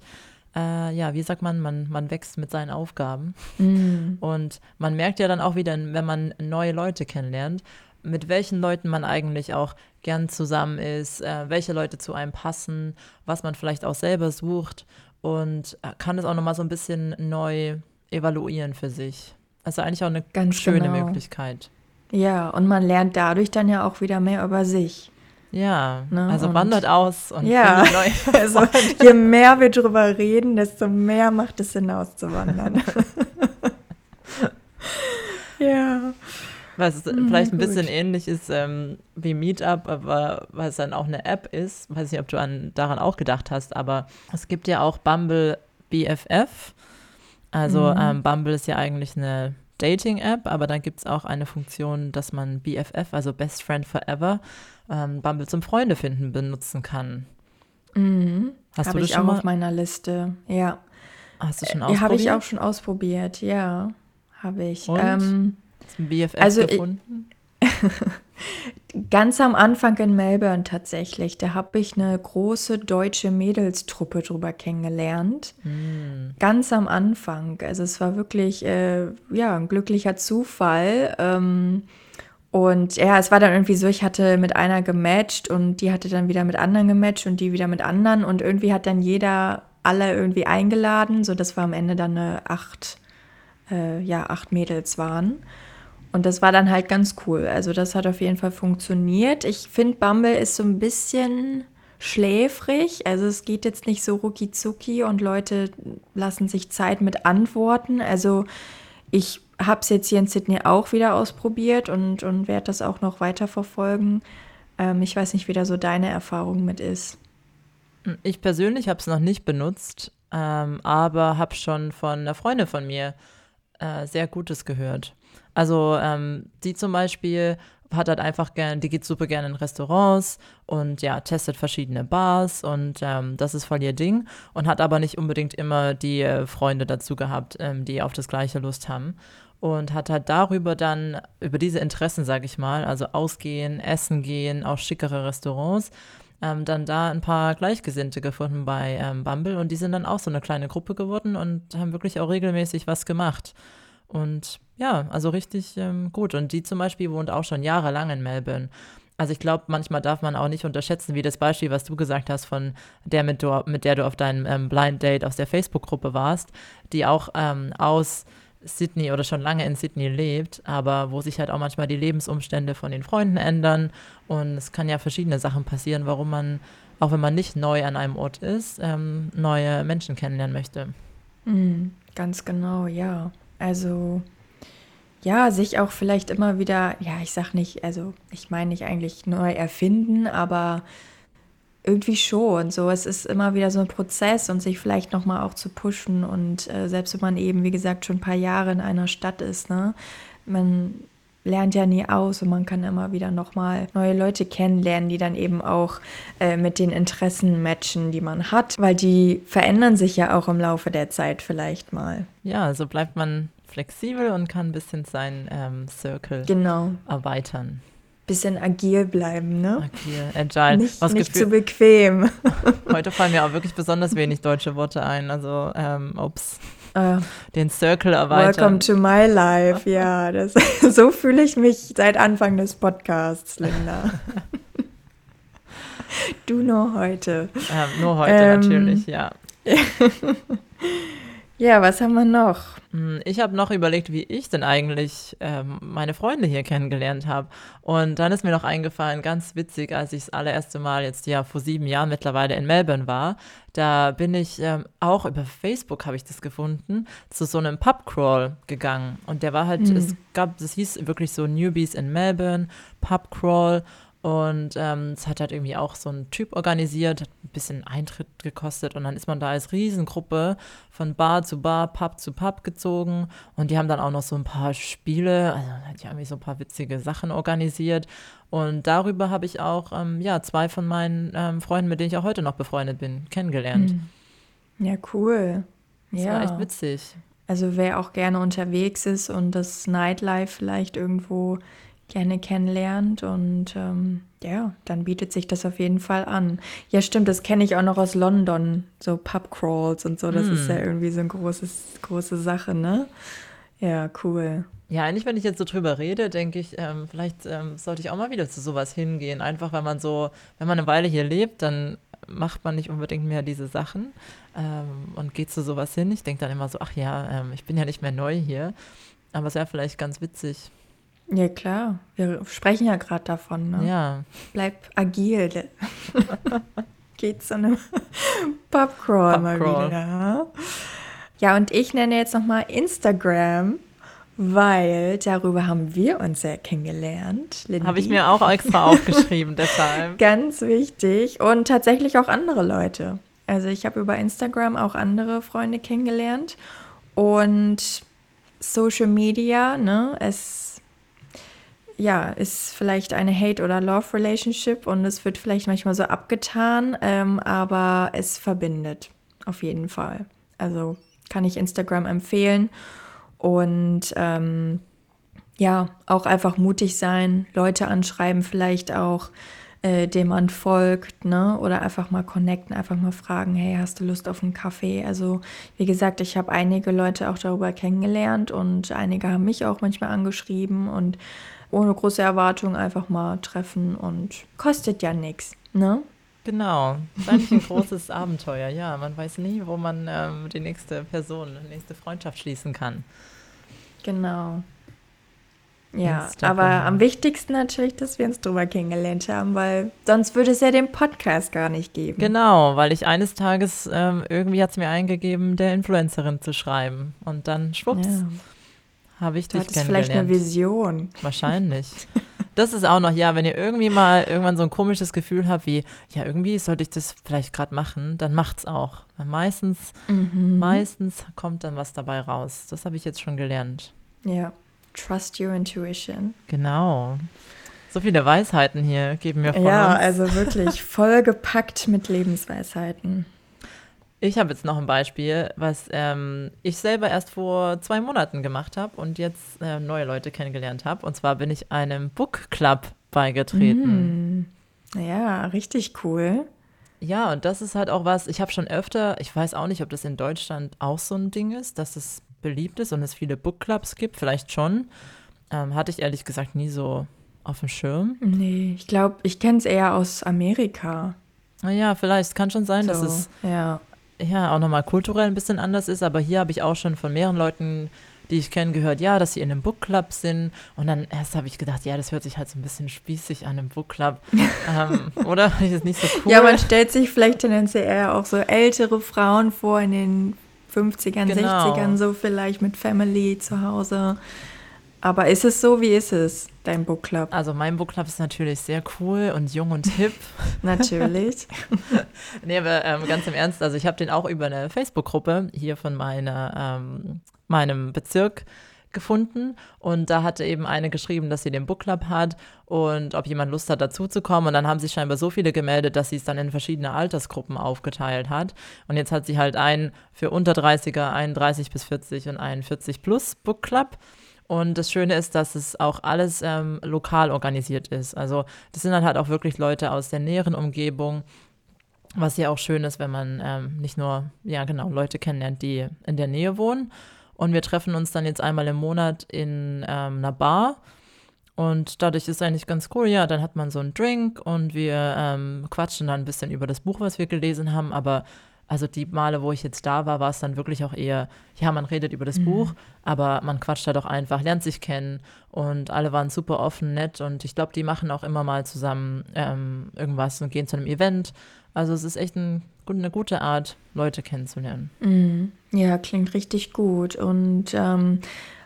Speaker 2: äh, ja, wie sagt man, man, man wächst mit seinen Aufgaben. Mm. Und man merkt ja dann auch wieder, wenn man neue Leute kennenlernt, mit welchen Leuten man eigentlich auch gern zusammen ist, äh, welche Leute zu einem passen, was man vielleicht auch selber sucht und äh, kann es auch nochmal so ein bisschen neu evaluieren für sich. Also eigentlich auch eine Ganz schöne genau. Möglichkeit.
Speaker 1: Ja, und man lernt dadurch dann ja auch wieder mehr über sich.
Speaker 2: Ja, ne? also und wandert aus und
Speaker 1: ja, also je mehr wir drüber reden, desto mehr macht es Sinn auszuwandern. ja.
Speaker 2: Was mhm, vielleicht ein bisschen ähnlich ist ähm, wie Meetup, aber was dann auch eine App ist. Weiß nicht, ob du an, daran auch gedacht hast, aber es gibt ja auch Bumble BFF. Also mhm. ähm, Bumble ist ja eigentlich eine Dating-App, aber dann gibt es auch eine Funktion, dass man BFF, also Best Friend Forever, ähm, Bumble zum Freunde finden benutzen kann.
Speaker 1: Mhm. Hast Hab du das ich schon auch mal? auf meiner Liste, ja.
Speaker 2: Hast du schon ausprobiert?
Speaker 1: Ja, habe ich auch schon ausprobiert, ja. Habe ich.
Speaker 2: Und? Ähm, Hast du ein BFF also gefunden?
Speaker 1: Ganz am Anfang in Melbourne tatsächlich. Da habe ich eine große deutsche Mädelstruppe drüber kennengelernt. Mm. Ganz am Anfang. Also es war wirklich äh, ja, ein glücklicher Zufall. Ähm, und ja, es war dann irgendwie so, ich hatte mit einer gematcht und die hatte dann wieder mit anderen gematcht und die wieder mit anderen. Und irgendwie hat dann jeder alle irgendwie eingeladen, sodass wir am Ende dann eine acht, äh, ja, acht Mädels waren. Und das war dann halt ganz cool. Also das hat auf jeden Fall funktioniert. Ich finde, Bumble ist so ein bisschen schläfrig. Also es geht jetzt nicht so rucki und Leute lassen sich Zeit mit Antworten. Also ich habe es jetzt hier in Sydney auch wieder ausprobiert und, und werde das auch noch weiter verfolgen. Ähm, ich weiß nicht, wie da so deine Erfahrung mit ist.
Speaker 2: Ich persönlich habe es noch nicht benutzt, ähm, aber habe schon von einer Freundin von mir äh, sehr Gutes gehört. Also ähm, die zum Beispiel hat halt einfach gerne, die geht super gerne in Restaurants und ja, testet verschiedene Bars und ähm, das ist voll ihr Ding und hat aber nicht unbedingt immer die äh, Freunde dazu gehabt, ähm, die auf das gleiche Lust haben. Und hat halt darüber dann, über diese Interessen, sag ich mal, also ausgehen, essen gehen, auch schickere Restaurants, ähm, dann da ein paar Gleichgesinnte gefunden bei ähm, Bumble und die sind dann auch so eine kleine Gruppe geworden und haben wirklich auch regelmäßig was gemacht. Und ja, also richtig ähm, gut. Und die zum Beispiel wohnt auch schon jahrelang in Melbourne. Also ich glaube, manchmal darf man auch nicht unterschätzen, wie das Beispiel, was du gesagt hast, von der, mit, du, mit der du auf deinem ähm, Blind Date aus der Facebook-Gruppe warst, die auch ähm, aus Sydney oder schon lange in Sydney lebt, aber wo sich halt auch manchmal die Lebensumstände von den Freunden ändern. Und es kann ja verschiedene Sachen passieren, warum man, auch wenn man nicht neu an einem Ort ist, ähm, neue Menschen kennenlernen möchte.
Speaker 1: Mhm, ganz genau, ja. Also ja, sich auch vielleicht immer wieder, ja, ich sag nicht, also ich meine nicht eigentlich neu erfinden, aber irgendwie schon. So, es ist immer wieder so ein Prozess und sich vielleicht nochmal auch zu pushen. Und äh, selbst wenn man eben, wie gesagt, schon ein paar Jahre in einer Stadt ist, ne, man lernt ja nie aus und man kann immer wieder nochmal neue Leute kennenlernen, die dann eben auch äh, mit den Interessen matchen, die man hat, weil die verändern sich ja auch im Laufe der Zeit vielleicht mal.
Speaker 2: Ja, so bleibt man flexibel und kann ein bisschen seinen ähm, Circle
Speaker 1: genau.
Speaker 2: erweitern.
Speaker 1: Bisschen agil bleiben, ne?
Speaker 2: Agil, agile.
Speaker 1: Nicht, Was nicht zu bequem.
Speaker 2: Heute fallen mir auch wirklich besonders wenig deutsche Worte ein. Also, ähm, ups. Uh, Den Circle erweitern.
Speaker 1: Welcome to my life. Ja, das, so fühle ich mich seit Anfang des Podcasts, Linda. du nur heute.
Speaker 2: Ähm, nur heute ähm, natürlich, ja.
Speaker 1: ja, was haben wir noch?
Speaker 2: Hm, ich habe noch überlegt, wie ich denn eigentlich ähm, meine Freunde hier kennengelernt habe. Und dann ist mir noch eingefallen, ganz witzig, als ich das allererste Mal jetzt ja vor sieben Jahren mittlerweile in Melbourne war, da bin ich ähm, auch über Facebook habe ich das gefunden, zu so einem Pubcrawl gegangen. Und der war halt, mhm. es gab, das hieß wirklich so Newbies in Melbourne, Pubcrawl. Und ähm, es hat halt irgendwie auch so ein Typ organisiert, hat ein bisschen Eintritt gekostet und dann ist man da als Riesengruppe von Bar zu Bar, Pub zu Pub gezogen und die haben dann auch noch so ein paar Spiele, also die haben irgendwie so ein paar witzige Sachen organisiert und darüber habe ich auch ähm, ja zwei von meinen ähm, Freunden, mit denen ich auch heute noch befreundet bin, kennengelernt.
Speaker 1: Hm. Ja, cool.
Speaker 2: Das
Speaker 1: ja.
Speaker 2: war echt witzig.
Speaker 1: Also wer auch gerne unterwegs ist und das Nightlife vielleicht irgendwo gerne kennenlernt und ähm, ja, dann bietet sich das auf jeden Fall an. Ja, stimmt, das kenne ich auch noch aus London, so Pubcrawls und so, das mm. ist ja hm. irgendwie so eine großes, große Sache, ne? Ja, cool.
Speaker 2: Ja, eigentlich, wenn ich jetzt so drüber rede, denke ich, ähm, vielleicht ähm, sollte ich auch mal wieder zu sowas hingehen. Einfach, wenn man so, wenn man eine Weile hier lebt, dann macht man nicht unbedingt mehr diese Sachen ähm, und geht zu sowas hin. Ich denke dann immer so, ach ja, ähm, ich bin ja nicht mehr neu hier. Aber es wäre vielleicht ganz witzig.
Speaker 1: Ja, klar. Wir sprechen ja gerade davon. Ne?
Speaker 2: Ja.
Speaker 1: Bleib agil. Geht zu einem Pubcrawl Pub mal wieder. Ja, und ich nenne jetzt nochmal Instagram weil darüber haben wir uns ja kennengelernt.
Speaker 2: Habe ich mir auch extra aufgeschrieben, deshalb.
Speaker 1: Ganz wichtig und tatsächlich auch andere Leute. Also ich habe über Instagram auch andere Freunde kennengelernt und Social Media, ne, es ja, ist vielleicht eine Hate- oder Love-Relationship und es wird vielleicht manchmal so abgetan, ähm, aber es verbindet auf jeden Fall. Also kann ich Instagram empfehlen. Und ähm, ja, auch einfach mutig sein, Leute anschreiben, vielleicht auch, äh, dem man folgt, ne? Oder einfach mal connecten, einfach mal fragen, hey, hast du Lust auf einen Kaffee? Also, wie gesagt, ich habe einige Leute auch darüber kennengelernt und einige haben mich auch manchmal angeschrieben und ohne große Erwartungen einfach mal treffen und kostet ja nichts, ne?
Speaker 2: Genau, eigentlich ein großes Abenteuer, ja. Man weiß nie, wo man ähm, die nächste Person, die nächste Freundschaft schließen kann.
Speaker 1: Genau. Ja, aber am wichtigsten natürlich, dass wir uns drüber kennengelernt haben, weil sonst würde es ja den Podcast gar nicht geben.
Speaker 2: Genau, weil ich eines Tages ähm, irgendwie hat es mir eingegeben, der Influencerin zu schreiben. Und dann schwupps, ja. Habe ich du dich kennengelernt.
Speaker 1: vielleicht eine Vision.
Speaker 2: Wahrscheinlich. Das ist auch noch, ja, wenn ihr irgendwie mal irgendwann so ein komisches Gefühl habt, wie, ja, irgendwie sollte ich das vielleicht gerade machen, dann macht's auch. Weil meistens, mhm. meistens kommt dann was dabei raus. Das habe ich jetzt schon gelernt.
Speaker 1: Ja, trust your intuition.
Speaker 2: Genau. So viele Weisheiten hier geben mir von
Speaker 1: Ja,
Speaker 2: uns.
Speaker 1: also wirklich vollgepackt mit Lebensweisheiten.
Speaker 2: Ich habe jetzt noch ein Beispiel, was ähm, ich selber erst vor zwei Monaten gemacht habe und jetzt äh, neue Leute kennengelernt habe. Und zwar bin ich einem Book Club beigetreten.
Speaker 1: Mm. Ja, richtig cool.
Speaker 2: Ja, und das ist halt auch was, ich habe schon öfter, ich weiß auch nicht, ob das in Deutschland auch so ein Ding ist, dass es beliebt ist und es viele Book Clubs gibt, vielleicht schon. Ähm, hatte ich ehrlich gesagt nie so auf dem Schirm.
Speaker 1: Nee, ich glaube, ich kenne es eher aus Amerika.
Speaker 2: Naja, vielleicht, kann schon sein,
Speaker 1: so,
Speaker 2: dass es
Speaker 1: ja
Speaker 2: ja, auch nochmal kulturell ein bisschen anders ist, aber hier habe ich auch schon von mehreren Leuten, die ich kenne, gehört, ja, dass sie in einem Bookclub sind. Und dann erst habe ich gedacht, ja, das hört sich halt so ein bisschen spießig an, einem Bookclub. ähm, oder? Das ist nicht so cool.
Speaker 1: Ja, man stellt sich vielleicht tendenziell eher auch so ältere Frauen vor in den 50ern, genau. 60ern, so vielleicht mit Family zu Hause. Aber ist es so, wie ist es, dein Book Club?
Speaker 2: Also mein Book Club ist natürlich sehr cool und jung und hip.
Speaker 1: natürlich.
Speaker 2: nee, aber ähm, ganz im Ernst, also ich habe den auch über eine Facebook-Gruppe hier von meiner, ähm, meinem Bezirk gefunden und da hatte eben eine geschrieben, dass sie den Book Club hat und ob jemand Lust hat, dazuzukommen. Und dann haben sich scheinbar so viele gemeldet, dass sie es dann in verschiedene Altersgruppen aufgeteilt hat. Und jetzt hat sie halt einen für unter 30er, einen 30 bis 40 und einen 40 plus Book Club. Und das Schöne ist, dass es auch alles ähm, lokal organisiert ist. Also das sind dann halt auch wirklich Leute aus der näheren Umgebung, was ja auch schön ist, wenn man ähm, nicht nur, ja genau, Leute kennenlernt, die in der Nähe wohnen. Und wir treffen uns dann jetzt einmal im Monat in ähm, einer Bar. Und dadurch ist eigentlich ganz cool, ja, dann hat man so einen Drink und wir ähm, quatschen dann ein bisschen über das Buch, was wir gelesen haben, aber also die Male, wo ich jetzt da war, war es dann wirklich auch eher, ja, man redet über das mhm. Buch, aber man quatscht da halt doch einfach, lernt sich kennen und alle waren super offen, nett und ich glaube, die machen auch immer mal zusammen ähm, irgendwas und gehen zu einem Event. Also es ist echt ein, eine gute Art, Leute kennenzulernen.
Speaker 1: Mhm. Ja, klingt richtig gut. Und ähm,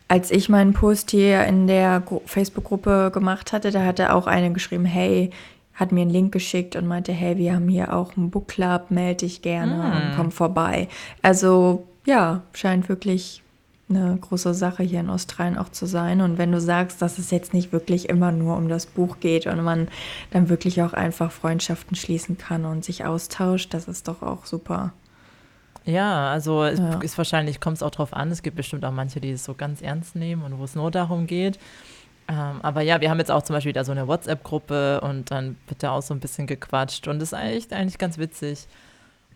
Speaker 1: als ich meinen Post hier in der Facebook-Gruppe gemacht hatte, da hatte auch eine geschrieben, hey, hat mir einen Link geschickt und meinte, hey, wir haben hier auch einen Book Club, melde dich gerne mm. und komm vorbei. Also ja, scheint wirklich eine große Sache hier in Australien auch zu sein. Und wenn du sagst, dass es jetzt nicht wirklich immer nur um das Buch geht und man dann wirklich auch einfach Freundschaften schließen kann und sich austauscht, das ist doch auch super.
Speaker 2: Ja, also es ja. ist wahrscheinlich, kommt es auch drauf an, es gibt bestimmt auch manche, die es so ganz ernst nehmen und wo es nur darum geht. Ähm, aber ja, wir haben jetzt auch zum Beispiel da so eine WhatsApp-Gruppe und dann wird da auch so ein bisschen gequatscht und das ist eigentlich, eigentlich ganz witzig.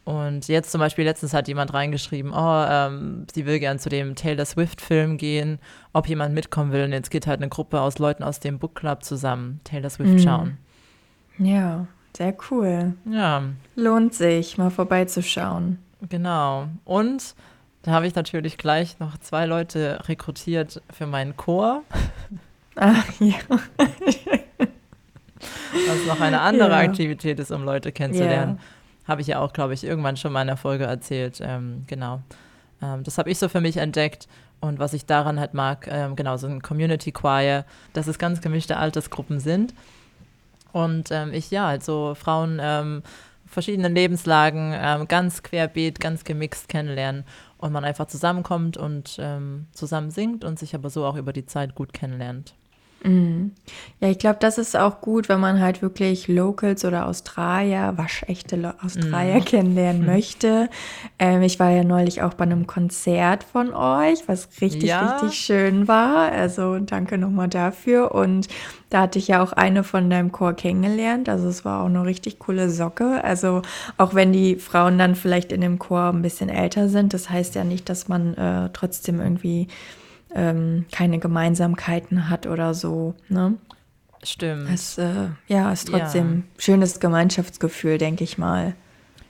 Speaker 2: Und jetzt zum Beispiel letztens hat jemand reingeschrieben, oh, ähm, sie will gern zu dem Taylor Swift-Film gehen, ob jemand mitkommen will. Und jetzt geht halt eine Gruppe aus Leuten aus dem Book Club zusammen Taylor Swift mhm. schauen.
Speaker 1: Ja, sehr cool.
Speaker 2: Ja.
Speaker 1: Lohnt sich, mal vorbeizuschauen.
Speaker 2: Genau. Und da habe ich natürlich gleich noch zwei Leute rekrutiert für meinen Chor.
Speaker 1: Ach ja.
Speaker 2: Was noch eine andere ja. Aktivität ist, um Leute kennenzulernen. Ja. Habe ich ja auch, glaube ich, irgendwann schon mal in der Folge erzählt. Ähm, genau. Ähm, das habe ich so für mich entdeckt. Und was ich daran halt mag, ähm, genau, so ein Community Choir, dass es ganz gemischte Altersgruppen sind. Und ähm, ich, ja, also Frauen ähm, verschiedenen Lebenslagen ähm, ganz querbeet, ganz gemixt kennenlernen und man einfach zusammenkommt und zusammen singt und sich aber so auch über die Zeit gut kennenlernt.
Speaker 1: Mhm. Ja, ich glaube, das ist auch gut, wenn man halt wirklich Locals oder Australier, waschechte Australier mhm. kennenlernen mhm. möchte. Ähm, ich war ja neulich auch bei einem Konzert von euch, was richtig, ja. richtig schön war. Also danke nochmal dafür. Und da hatte ich ja auch eine von deinem Chor kennengelernt. Also es war auch eine richtig coole Socke. Also auch wenn die Frauen dann vielleicht in dem Chor ein bisschen älter sind, das heißt ja nicht, dass man äh, trotzdem irgendwie ähm, keine Gemeinsamkeiten hat oder so. Ne?
Speaker 2: Stimmt.
Speaker 1: Es äh, ja, ist trotzdem ja. schönes Gemeinschaftsgefühl, denke ich mal.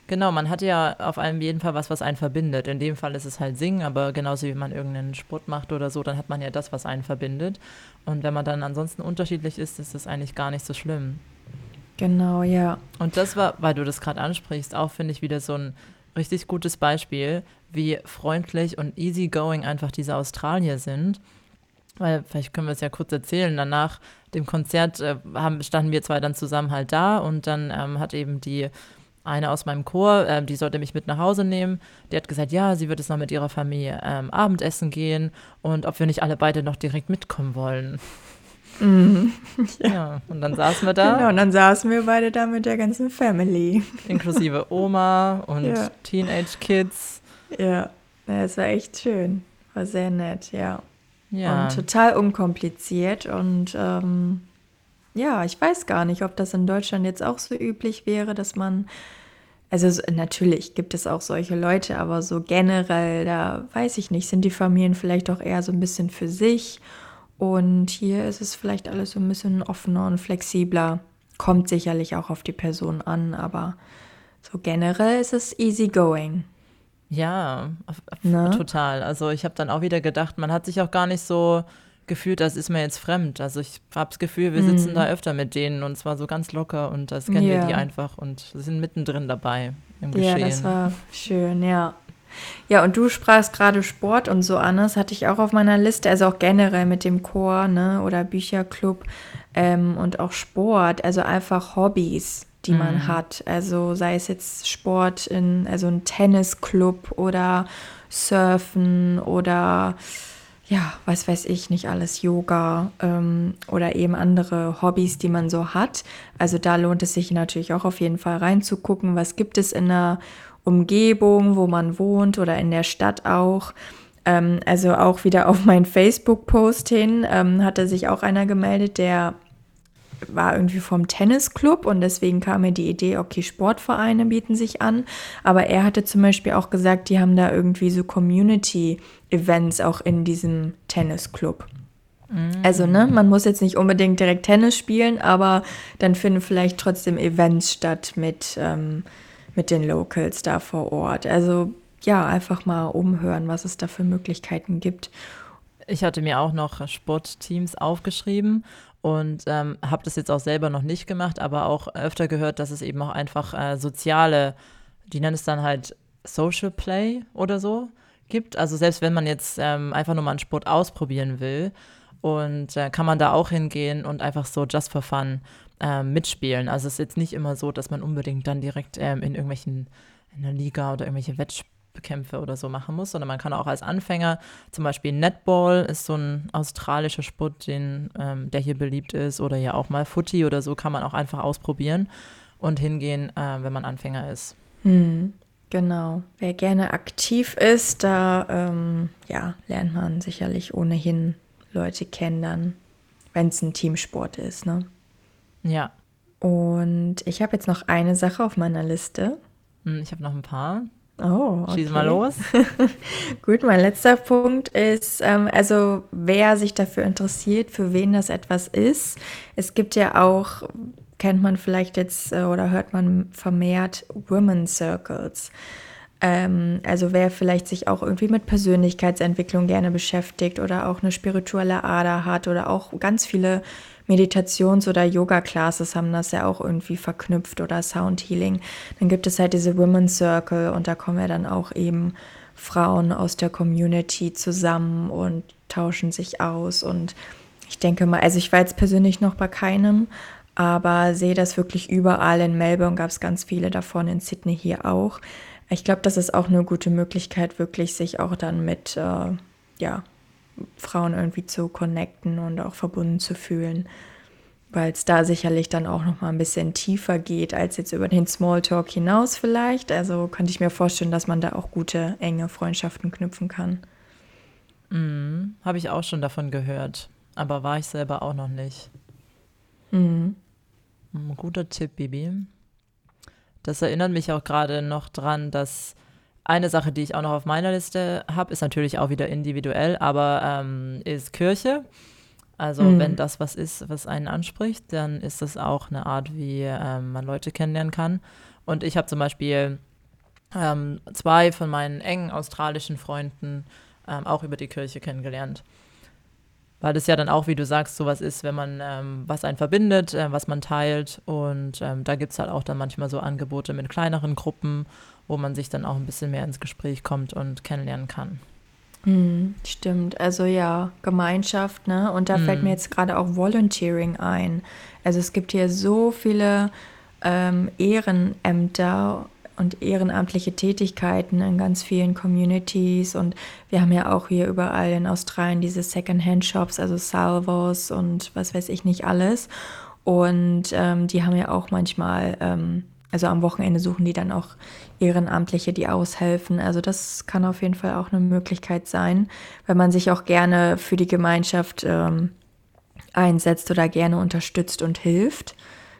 Speaker 2: Genau, man hat ja auf einem jeden Fall was, was einen verbindet. In dem Fall ist es halt Singen, aber genauso wie man irgendeinen Sport macht oder so, dann hat man ja das, was einen verbindet. Und wenn man dann ansonsten unterschiedlich ist, ist das eigentlich gar nicht so schlimm.
Speaker 1: Genau, ja.
Speaker 2: Und das war, weil du das gerade ansprichst, auch finde ich wieder so ein richtig gutes Beispiel, wie freundlich und easygoing einfach diese Australier sind. Weil, vielleicht können wir es ja kurz erzählen. Danach dem Konzert äh, haben, standen wir zwei dann zusammen halt da und dann ähm, hat eben die eine aus meinem Chor, äh, die sollte mich mit nach Hause nehmen. Die hat gesagt, ja, sie wird jetzt noch mit ihrer Familie ähm, Abendessen gehen und ob wir nicht alle beide noch direkt mitkommen wollen.
Speaker 1: Mhm.
Speaker 2: Ja. ja. und dann saßen wir da.
Speaker 1: Genau, und dann saßen wir beide da mit der ganzen Family.
Speaker 2: Inklusive Oma und ja. Teenage Kids.
Speaker 1: Ja, es war echt schön. War sehr nett, ja. Ja. Und total unkompliziert. Und ähm, ja, ich weiß gar nicht, ob das in Deutschland jetzt auch so üblich wäre, dass man. Also natürlich gibt es auch solche Leute, aber so generell, da weiß ich nicht, sind die Familien vielleicht auch eher so ein bisschen für sich. Und hier ist es vielleicht alles so ein bisschen offener und flexibler. Kommt sicherlich auch auf die Person an, aber so generell ist es easy going.
Speaker 2: Ja, ne? total. Also ich habe dann auch wieder gedacht, man hat sich auch gar nicht so gefühlt, das ist mir jetzt fremd. Also ich habe das Gefühl, wir sitzen mm. da öfter mit denen und zwar so ganz locker und das kennen yeah. wir die einfach und sind mittendrin dabei
Speaker 1: im Geschehen. Ja, das war schön, ja. Ja, und du sprachst gerade Sport und so an, das hatte ich auch auf meiner Liste, also auch generell mit dem Chor, ne, oder Bücherclub ähm, und auch Sport, also einfach Hobbys die mhm. man hat. Also sei es jetzt Sport in, also ein Tennisclub oder Surfen oder ja, was weiß ich, nicht alles, Yoga ähm, oder eben andere Hobbys, die man so hat. Also da lohnt es sich natürlich auch auf jeden Fall reinzugucken, was gibt es in der Umgebung, wo man wohnt oder in der Stadt auch. Ähm, also auch wieder auf meinen Facebook-Post hin ähm, hatte sich auch einer gemeldet, der war irgendwie vom Tennisclub und deswegen kam mir die Idee, okay, Sportvereine bieten sich an. Aber er hatte zum Beispiel auch gesagt, die haben da irgendwie so Community-Events auch in diesem Tennisclub. Mhm. Also, ne, man muss jetzt nicht unbedingt direkt Tennis spielen, aber dann finden vielleicht trotzdem Events statt mit, ähm, mit den Locals da vor Ort. Also, ja, einfach mal umhören, was es da für Möglichkeiten gibt.
Speaker 2: Ich hatte mir auch noch Sportteams aufgeschrieben und ähm, habe das jetzt auch selber noch nicht gemacht, aber auch öfter gehört, dass es eben auch einfach äh, soziale, die nennen es dann halt Social Play oder so gibt. Also selbst wenn man jetzt ähm, einfach nur mal einen Sport ausprobieren will und äh, kann man da auch hingehen und einfach so just for fun äh, mitspielen. Also es ist jetzt nicht immer so, dass man unbedingt dann direkt ähm, in irgendwelchen in der Liga oder irgendwelche Wettspiele Wettkämpfe oder so machen muss, sondern man kann auch als Anfänger, zum Beispiel Netball ist so ein australischer Sport, den, ähm, der hier beliebt ist, oder ja auch mal Footy oder so, kann man auch einfach ausprobieren und hingehen, äh, wenn man Anfänger ist.
Speaker 1: Hm, genau. Wer gerne aktiv ist, da ähm, ja, lernt man sicherlich ohnehin Leute kennen wenn es ein Teamsport ist. Ne?
Speaker 2: Ja.
Speaker 1: Und ich habe jetzt noch eine Sache auf meiner Liste.
Speaker 2: Hm, ich habe noch ein paar.
Speaker 1: Oh,
Speaker 2: okay. Schieß mal los.
Speaker 1: Gut, mein letzter Punkt ist, ähm, also wer sich dafür interessiert, für wen das etwas ist. Es gibt ja auch, kennt man vielleicht jetzt äh, oder hört man vermehrt Women Circles. Ähm, also wer vielleicht sich auch irgendwie mit Persönlichkeitsentwicklung gerne beschäftigt oder auch eine spirituelle Ader hat oder auch ganz viele Meditations- oder Yoga-Classes haben das ja auch irgendwie verknüpft oder Sound Healing. Dann gibt es halt diese Women's Circle und da kommen ja dann auch eben Frauen aus der Community zusammen und tauschen sich aus. Und ich denke mal, also ich war jetzt persönlich noch bei keinem, aber sehe das wirklich überall. In Melbourne gab es ganz viele davon, in Sydney hier auch. Ich glaube, das ist auch eine gute Möglichkeit, wirklich sich auch dann mit, äh, ja, Frauen irgendwie zu connecten und auch verbunden zu fühlen, weil es da sicherlich dann auch noch mal ein bisschen tiefer geht als jetzt über den Smalltalk hinaus vielleicht. Also könnte ich mir vorstellen, dass man da auch gute enge Freundschaften knüpfen kann.
Speaker 2: Mhm, Habe ich auch schon davon gehört, aber war ich selber auch noch nicht. Mhm. Guter Tipp, Bibi. Das erinnert mich auch gerade noch dran, dass eine Sache, die ich auch noch auf meiner Liste habe, ist natürlich auch wieder individuell, aber ähm, ist Kirche. Also mhm. wenn das was ist, was einen anspricht, dann ist das auch eine Art, wie ähm, man Leute kennenlernen kann. Und ich habe zum Beispiel ähm, zwei von meinen engen australischen Freunden ähm, auch über die Kirche kennengelernt. Weil das ja dann auch, wie du sagst, sowas ist, wenn man ähm, was einen verbindet, äh, was man teilt. Und ähm, da gibt es halt auch dann manchmal so Angebote mit kleineren Gruppen wo man sich dann auch ein bisschen mehr ins Gespräch kommt und kennenlernen kann.
Speaker 1: Hm, stimmt, also ja, Gemeinschaft, ne? Und da hm. fällt mir jetzt gerade auch Volunteering ein. Also es gibt hier so viele ähm, Ehrenämter und ehrenamtliche Tätigkeiten in ganz vielen Communities und wir haben ja auch hier überall in Australien diese Second-Hand-Shops, also Salvos und was weiß ich nicht alles. Und ähm, die haben ja auch manchmal ähm, also am Wochenende suchen die dann auch Ehrenamtliche, die aushelfen. Also das kann auf jeden Fall auch eine Möglichkeit sein, wenn man sich auch gerne für die Gemeinschaft ähm, einsetzt oder gerne unterstützt und hilft.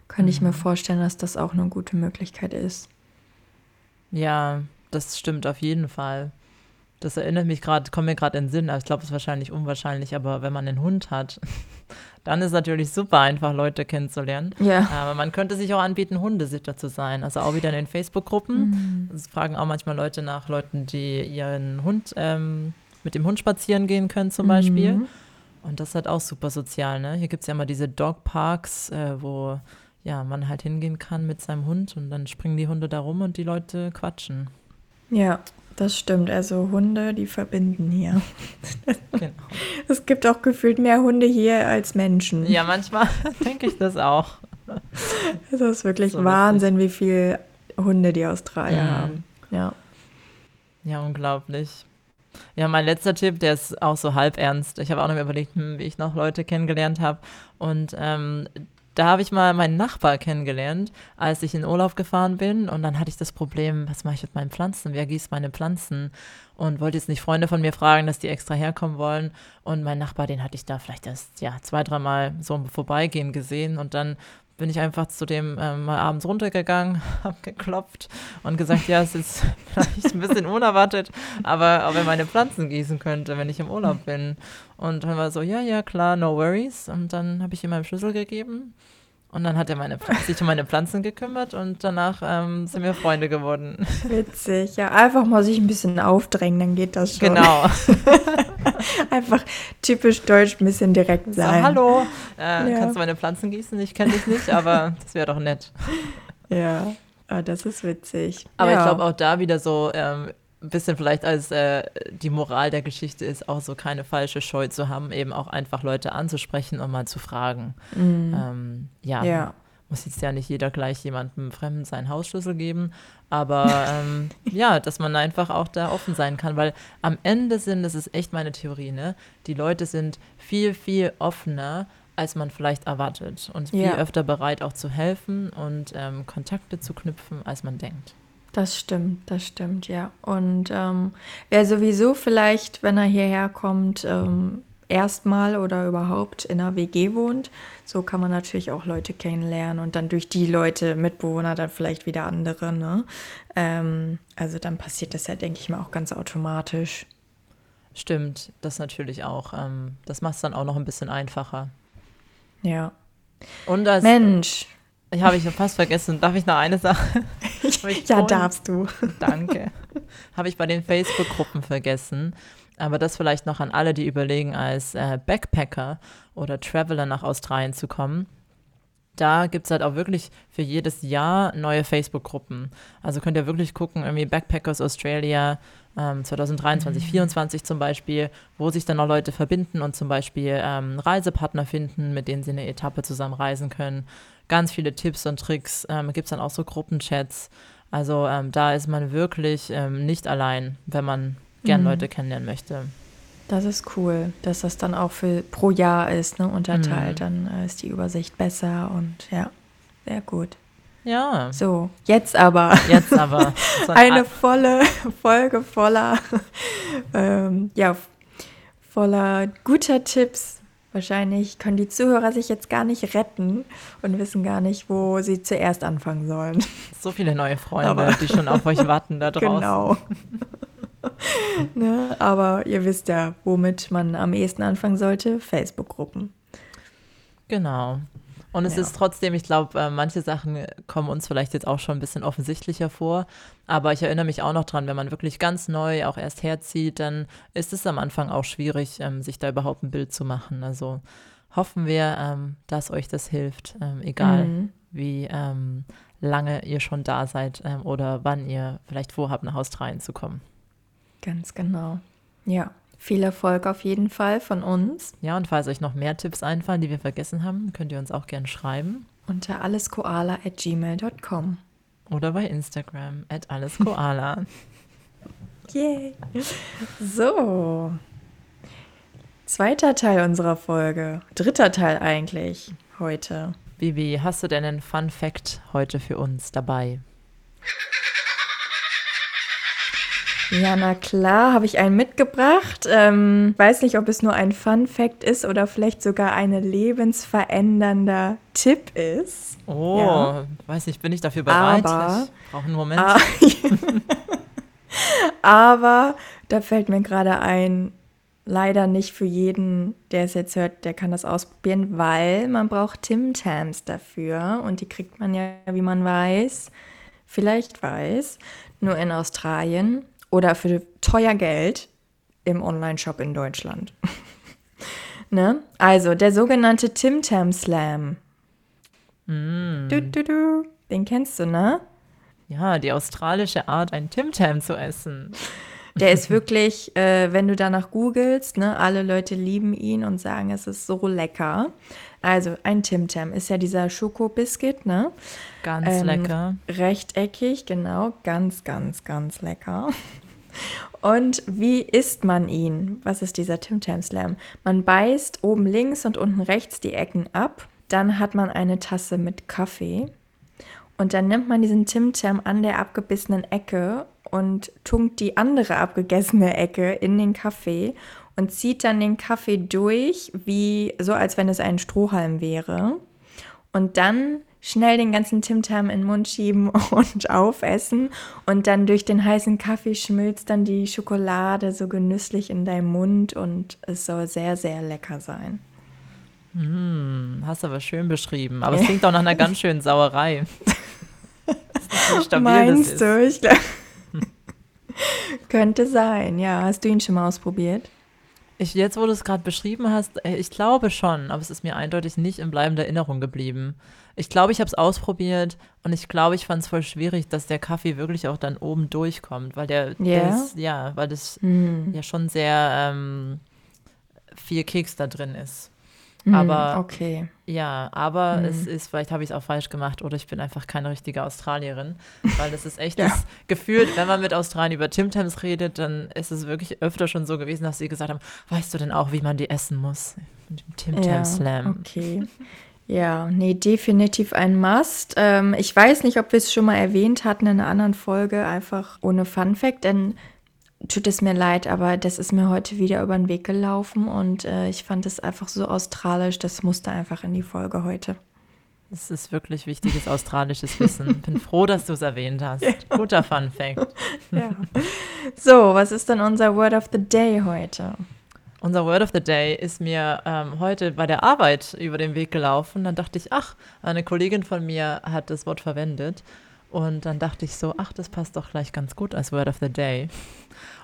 Speaker 1: Könnte mhm. ich mir mhm. vorstellen, dass das auch eine gute Möglichkeit ist.
Speaker 2: Ja, das stimmt auf jeden Fall. Das erinnert mich gerade, kommt mir gerade in den Sinn, also ich glaube, es ist wahrscheinlich unwahrscheinlich, aber wenn man einen Hund hat, dann ist es natürlich super einfach, Leute kennenzulernen. Ja. Aber man könnte sich auch anbieten, Hundesitter zu sein. Also auch wieder in den Facebook-Gruppen. Mhm. fragen auch manchmal Leute nach Leuten, die ihren Hund ähm, mit dem Hund spazieren gehen können, zum Beispiel. Mhm. Und das ist halt auch super sozial, ne? Hier gibt es ja immer diese Dogparks, äh, wo ja, man halt hingehen kann mit seinem Hund und dann springen die Hunde da rum und die Leute quatschen.
Speaker 1: Ja, das stimmt. Also Hunde, die verbinden hier. Genau. Es gibt auch gefühlt mehr Hunde hier als Menschen.
Speaker 2: Ja, manchmal denke ich das auch.
Speaker 1: Es ist wirklich so Wahnsinn, wie viele Hunde die Australier mhm. haben. Ja.
Speaker 2: Ja, unglaublich. Ja, mein letzter Tipp, der ist auch so halb ernst. Ich habe auch noch überlegt, hm, wie ich noch Leute kennengelernt habe. Und ähm, da habe ich mal meinen Nachbar kennengelernt, als ich in Urlaub gefahren bin. Und dann hatte ich das Problem, was mache ich mit meinen Pflanzen? Wer gießt meine Pflanzen? Und wollte jetzt nicht Freunde von mir fragen, dass die extra herkommen wollen. Und mein Nachbar, den hatte ich da vielleicht erst ja, zwei, dreimal so Vorbeigehen gesehen. Und dann bin ich einfach zu dem ähm, mal abends runtergegangen, habe geklopft und gesagt, ja, es ist vielleicht ein bisschen unerwartet, aber ob er meine Pflanzen gießen könnte, wenn ich im Urlaub bin. Und dann war so, ja, ja, klar, no worries. Und dann habe ich ihm meinen Schlüssel gegeben und dann hat er meine, sich um meine Pflanzen gekümmert und danach ähm, sind wir Freunde geworden.
Speaker 1: Witzig, ja. Einfach mal sich ein bisschen aufdrängen, dann geht das schon.
Speaker 2: Genau.
Speaker 1: einfach typisch deutsch ein bisschen direkt sein.
Speaker 2: So, hallo, äh, ja. kannst du meine Pflanzen gießen? Ich kenne dich nicht, aber das wäre doch nett.
Speaker 1: Ja, oh, das ist witzig.
Speaker 2: Aber
Speaker 1: ja.
Speaker 2: ich glaube auch da wieder so, ähm, ein bisschen vielleicht als äh, die Moral der Geschichte ist, auch so keine falsche Scheu zu haben, eben auch einfach Leute anzusprechen und mal zu fragen. Mm. Ähm, ja, ja, muss jetzt ja nicht jeder gleich jemandem Fremden seinen Hausschlüssel geben, aber ähm, ja, dass man einfach auch da offen sein kann, weil am Ende sind, das ist echt meine Theorie, ne, die Leute sind viel, viel offener, als man vielleicht erwartet und viel ja. öfter bereit auch zu helfen und ähm, Kontakte zu knüpfen, als man denkt.
Speaker 1: Das stimmt, das stimmt, ja. Und ähm, wer sowieso vielleicht, wenn er hierher kommt, ähm, erstmal oder überhaupt in einer WG wohnt. So kann man natürlich auch Leute kennenlernen und dann durch die Leute, Mitbewohner, dann vielleicht wieder andere. Ne? Ähm, also dann passiert das ja, denke ich mal, auch ganz automatisch.
Speaker 2: Stimmt, das natürlich auch. Ähm, das macht es dann auch noch ein bisschen einfacher.
Speaker 1: Ja.
Speaker 2: Und als,
Speaker 1: Mensch.
Speaker 2: Ich habe ich fast vergessen. Darf ich noch eine Sache?
Speaker 1: ja, darfst du.
Speaker 2: Danke. habe ich bei den Facebook-Gruppen vergessen. Aber das vielleicht noch an alle, die überlegen, als äh, Backpacker oder Traveler nach Australien zu kommen. Da gibt es halt auch wirklich für jedes Jahr neue Facebook-Gruppen. Also könnt ihr wirklich gucken, irgendwie Backpackers Australia ähm, 2023, mhm. 2024 zum Beispiel, wo sich dann auch Leute verbinden und zum Beispiel ähm, Reisepartner finden, mit denen sie eine Etappe zusammen reisen können. Ganz viele Tipps und Tricks. Ähm, gibt es dann auch so Gruppenchats. Also ähm, da ist man wirklich ähm, nicht allein, wenn man gern mhm. Leute kennenlernen möchte.
Speaker 1: Das ist cool, dass das dann auch für pro Jahr ist, ne, unterteilt. Mhm. Dann äh, ist die Übersicht besser und ja, sehr gut.
Speaker 2: Ja.
Speaker 1: So, jetzt aber.
Speaker 2: Jetzt aber.
Speaker 1: So ein eine volle Folge voller, ähm, ja, voller guter Tipps. Wahrscheinlich können die Zuhörer sich jetzt gar nicht retten und wissen gar nicht, wo sie zuerst anfangen sollen.
Speaker 2: So viele neue Freunde, aber die schon auf euch warten da draußen.
Speaker 1: Genau. ne? Aber ihr wisst ja, womit man am ehesten anfangen sollte: Facebook-Gruppen.
Speaker 2: Genau. Und es ja. ist trotzdem, ich glaube, äh, manche Sachen kommen uns vielleicht jetzt auch schon ein bisschen offensichtlicher vor. Aber ich erinnere mich auch noch dran, wenn man wirklich ganz neu auch erst herzieht, dann ist es am Anfang auch schwierig, ähm, sich da überhaupt ein Bild zu machen. Also hoffen wir, ähm, dass euch das hilft, ähm, egal mhm. wie lange ihr schon da seid oder wann ihr vielleicht vorhabt, nach Australien zu kommen.
Speaker 1: Ganz genau. Ja, viel Erfolg auf jeden Fall von uns.
Speaker 2: Ja, und falls euch noch mehr Tipps einfallen, die wir vergessen haben, könnt ihr uns auch gerne schreiben.
Speaker 1: Unter alleskoala.gmail.com.
Speaker 2: Oder bei Instagram at alleskoala.
Speaker 1: Yay. So. Zweiter Teil unserer Folge. Dritter Teil eigentlich heute.
Speaker 2: Bibi, hast du denn einen Fun Fact heute für uns dabei?
Speaker 1: Ja, na klar, habe ich einen mitgebracht. Ähm, weiß nicht, ob es nur ein Fun Fact ist oder vielleicht sogar ein lebensverändernder Tipp ist.
Speaker 2: Oh, ja. weiß nicht, bin ich dafür bereit?
Speaker 1: Aber,
Speaker 2: ich brauche einen Moment.
Speaker 1: Ah, aber da fällt mir gerade ein, leider nicht für jeden, der es jetzt hört, der kann das ausprobieren, weil man braucht Tim Tams dafür und die kriegt man ja, wie man weiß, vielleicht weiß, nur in Australien oder für teuer Geld im Online-Shop in Deutschland. ne? Also der sogenannte Tim Tam Slam.
Speaker 2: Mm.
Speaker 1: Du, du, du. Den kennst du, ne?
Speaker 2: Ja, die australische Art, ein Tim Tam zu essen.
Speaker 1: Der ist wirklich, äh, wenn du danach googelst, ne, alle Leute lieben ihn und sagen, es ist so lecker. Also ein Tim Tam ist ja dieser Schokobiscuit, ne?
Speaker 2: Ganz ähm, lecker.
Speaker 1: Rechteckig, genau, ganz, ganz, ganz lecker. Und wie isst man ihn? Was ist dieser Tim Tam Slam? Man beißt oben links und unten rechts die Ecken ab. Dann hat man eine Tasse mit Kaffee. Und dann nimmt man diesen Tim Tam an der abgebissenen Ecke und tunkt die andere abgegessene Ecke in den Kaffee und zieht dann den Kaffee durch, wie so als wenn es ein Strohhalm wäre. Und dann schnell den ganzen Timtam in den Mund schieben und aufessen. Und dann durch den heißen Kaffee schmilzt dann die Schokolade so genüsslich in deinem Mund und es soll sehr, sehr lecker sein.
Speaker 2: Hm, hast aber schön beschrieben. Aber es klingt auch nach einer ganz schönen Sauerei.
Speaker 1: stabil, Meinst du? Ich glaub, Könnte sein, ja. Hast du ihn schon mal ausprobiert?
Speaker 2: Ich, jetzt, wo du es gerade beschrieben hast, äh, ich glaube schon, aber es ist mir eindeutig nicht in bleibender Erinnerung geblieben. Ich glaube, ich habe es ausprobiert und ich glaube, ich fand es voll schwierig, dass der Kaffee wirklich auch dann oben durchkommt, weil der,
Speaker 1: yeah.
Speaker 2: der ist, ja, weil das mm. ja schon sehr ähm, viel Keks da drin ist.
Speaker 1: Mm, aber okay.
Speaker 2: Ja, aber mm. es ist, vielleicht habe ich es auch falsch gemacht oder ich bin einfach keine richtige Australierin, weil das ist echt ja. das Gefühl, wenn man mit Australien über Tim Tams redet, dann ist es wirklich öfter schon so gewesen, dass sie gesagt haben, weißt du denn auch, wie man die essen muss? Mit dem Tim Tam Slam.
Speaker 1: Okay. Ja, nee, definitiv ein Must. Ähm, ich weiß nicht, ob wir es schon mal erwähnt hatten in einer anderen Folge, einfach ohne Fun Fact, denn tut es mir leid, aber das ist mir heute wieder über den Weg gelaufen und äh, ich fand es einfach so australisch, das musste einfach in die Folge heute.
Speaker 2: Das ist wirklich wichtiges australisches Wissen. Bin froh, dass du es erwähnt hast. Ja. Guter Fun Fact.
Speaker 1: Ja. So, was ist denn unser Word of the Day heute?
Speaker 2: Unser Word of the Day ist mir ähm, heute bei der Arbeit über den Weg gelaufen. Dann dachte ich, ach, eine Kollegin von mir hat das Wort verwendet. Und dann dachte ich so, ach, das passt doch gleich ganz gut als Word of the Day.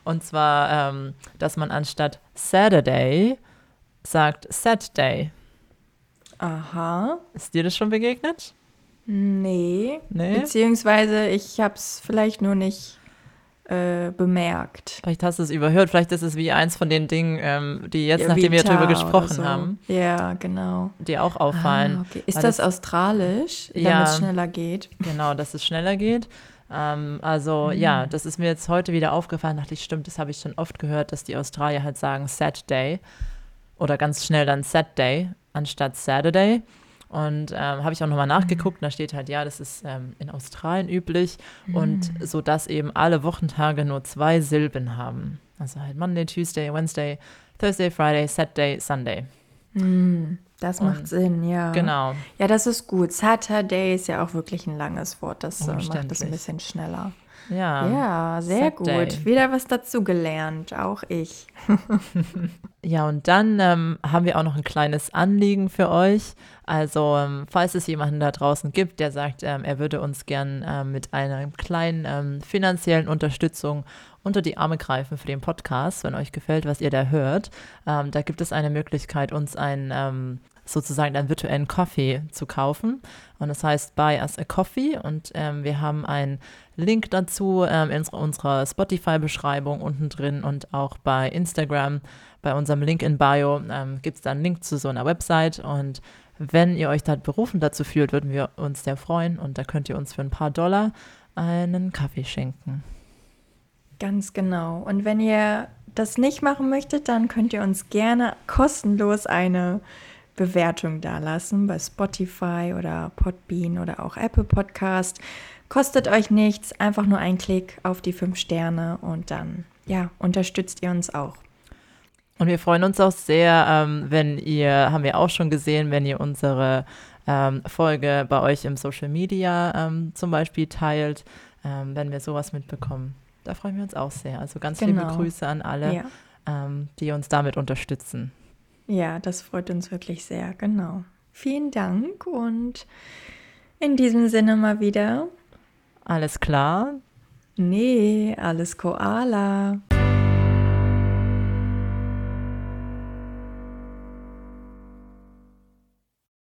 Speaker 2: Und zwar, ähm, dass man anstatt Saturday sagt Saturday.
Speaker 1: Aha.
Speaker 2: Ist dir das schon begegnet?
Speaker 1: Nee. nee? Beziehungsweise ich habe es vielleicht nur nicht äh, bemerkt.
Speaker 2: Vielleicht hast du es überhört. Vielleicht ist es wie eins von den Dingen, ähm, die jetzt, ja, nachdem wir darüber gesprochen so. haben,
Speaker 1: ja, genau.
Speaker 2: die auch auffallen.
Speaker 1: Ah, okay. Ist das, das, australisch, damit ja, es schneller geht?
Speaker 2: Genau, dass es schneller geht. Ähm, also mhm. ja, das ist mir jetzt heute wieder aufgefallen. Dachte ich, stimmt, das habe ich schon oft gehört, dass die Australier halt sagen Saturday oder ganz schnell dann Saturday anstatt Saturday. Und ähm, habe ich auch nochmal nachgeguckt, da steht halt, ja, das ist ähm, in Australien üblich mhm. und so dass eben alle Wochentage nur zwei Silben haben. Also halt Monday, Tuesday, Wednesday, Thursday, Friday, Saturday, Sunday.
Speaker 1: Mhm. Das macht und, Sinn, ja.
Speaker 2: Genau.
Speaker 1: Ja, das ist gut. Saturday ist ja auch wirklich ein langes Wort. Das äh, macht es ein bisschen schneller.
Speaker 2: Ja.
Speaker 1: Ja, sehr gut. Wieder was dazugelernt, auch ich.
Speaker 2: ja, und dann ähm, haben wir auch noch ein kleines Anliegen für euch. Also, ähm, falls es jemanden da draußen gibt, der sagt, ähm, er würde uns gern ähm, mit einer kleinen ähm, finanziellen Unterstützung unter die Arme greifen für den Podcast, wenn euch gefällt, was ihr da hört. Ähm, da gibt es eine Möglichkeit, uns ein sozusagen einen virtuellen Coffee zu kaufen. Und das heißt Buy Us a Coffee. Und ähm, wir haben einen Link dazu ähm, in unserer Spotify-Beschreibung unten drin und auch bei Instagram. Bei unserem Link in Bio ähm, gibt es da einen Link zu so einer Website. Und wenn ihr euch da berufen dazu fühlt, würden wir uns sehr freuen. Und da könnt ihr uns für ein paar Dollar einen Kaffee schenken.
Speaker 1: Ganz genau. Und wenn ihr das nicht machen möchtet, dann könnt ihr uns gerne kostenlos eine Bewertung dalassen bei Spotify oder Podbean oder auch Apple Podcast. Kostet euch nichts, einfach nur ein Klick auf die fünf Sterne und dann, ja, unterstützt ihr uns auch.
Speaker 2: Und wir freuen uns auch sehr, ähm, wenn ihr, haben wir auch schon gesehen, wenn ihr unsere ähm, Folge bei euch im Social Media ähm, zum Beispiel teilt, wenn wir sowas mitbekommen. Da freuen wir uns auch sehr. Also ganz genau. liebe Grüße an alle, ja. Die uns damit unterstützen.
Speaker 1: Ja, das freut uns wirklich sehr, genau. Vielen Dank und in diesem Sinne mal wieder.
Speaker 2: Alles klar?
Speaker 1: Nee, alles Koala.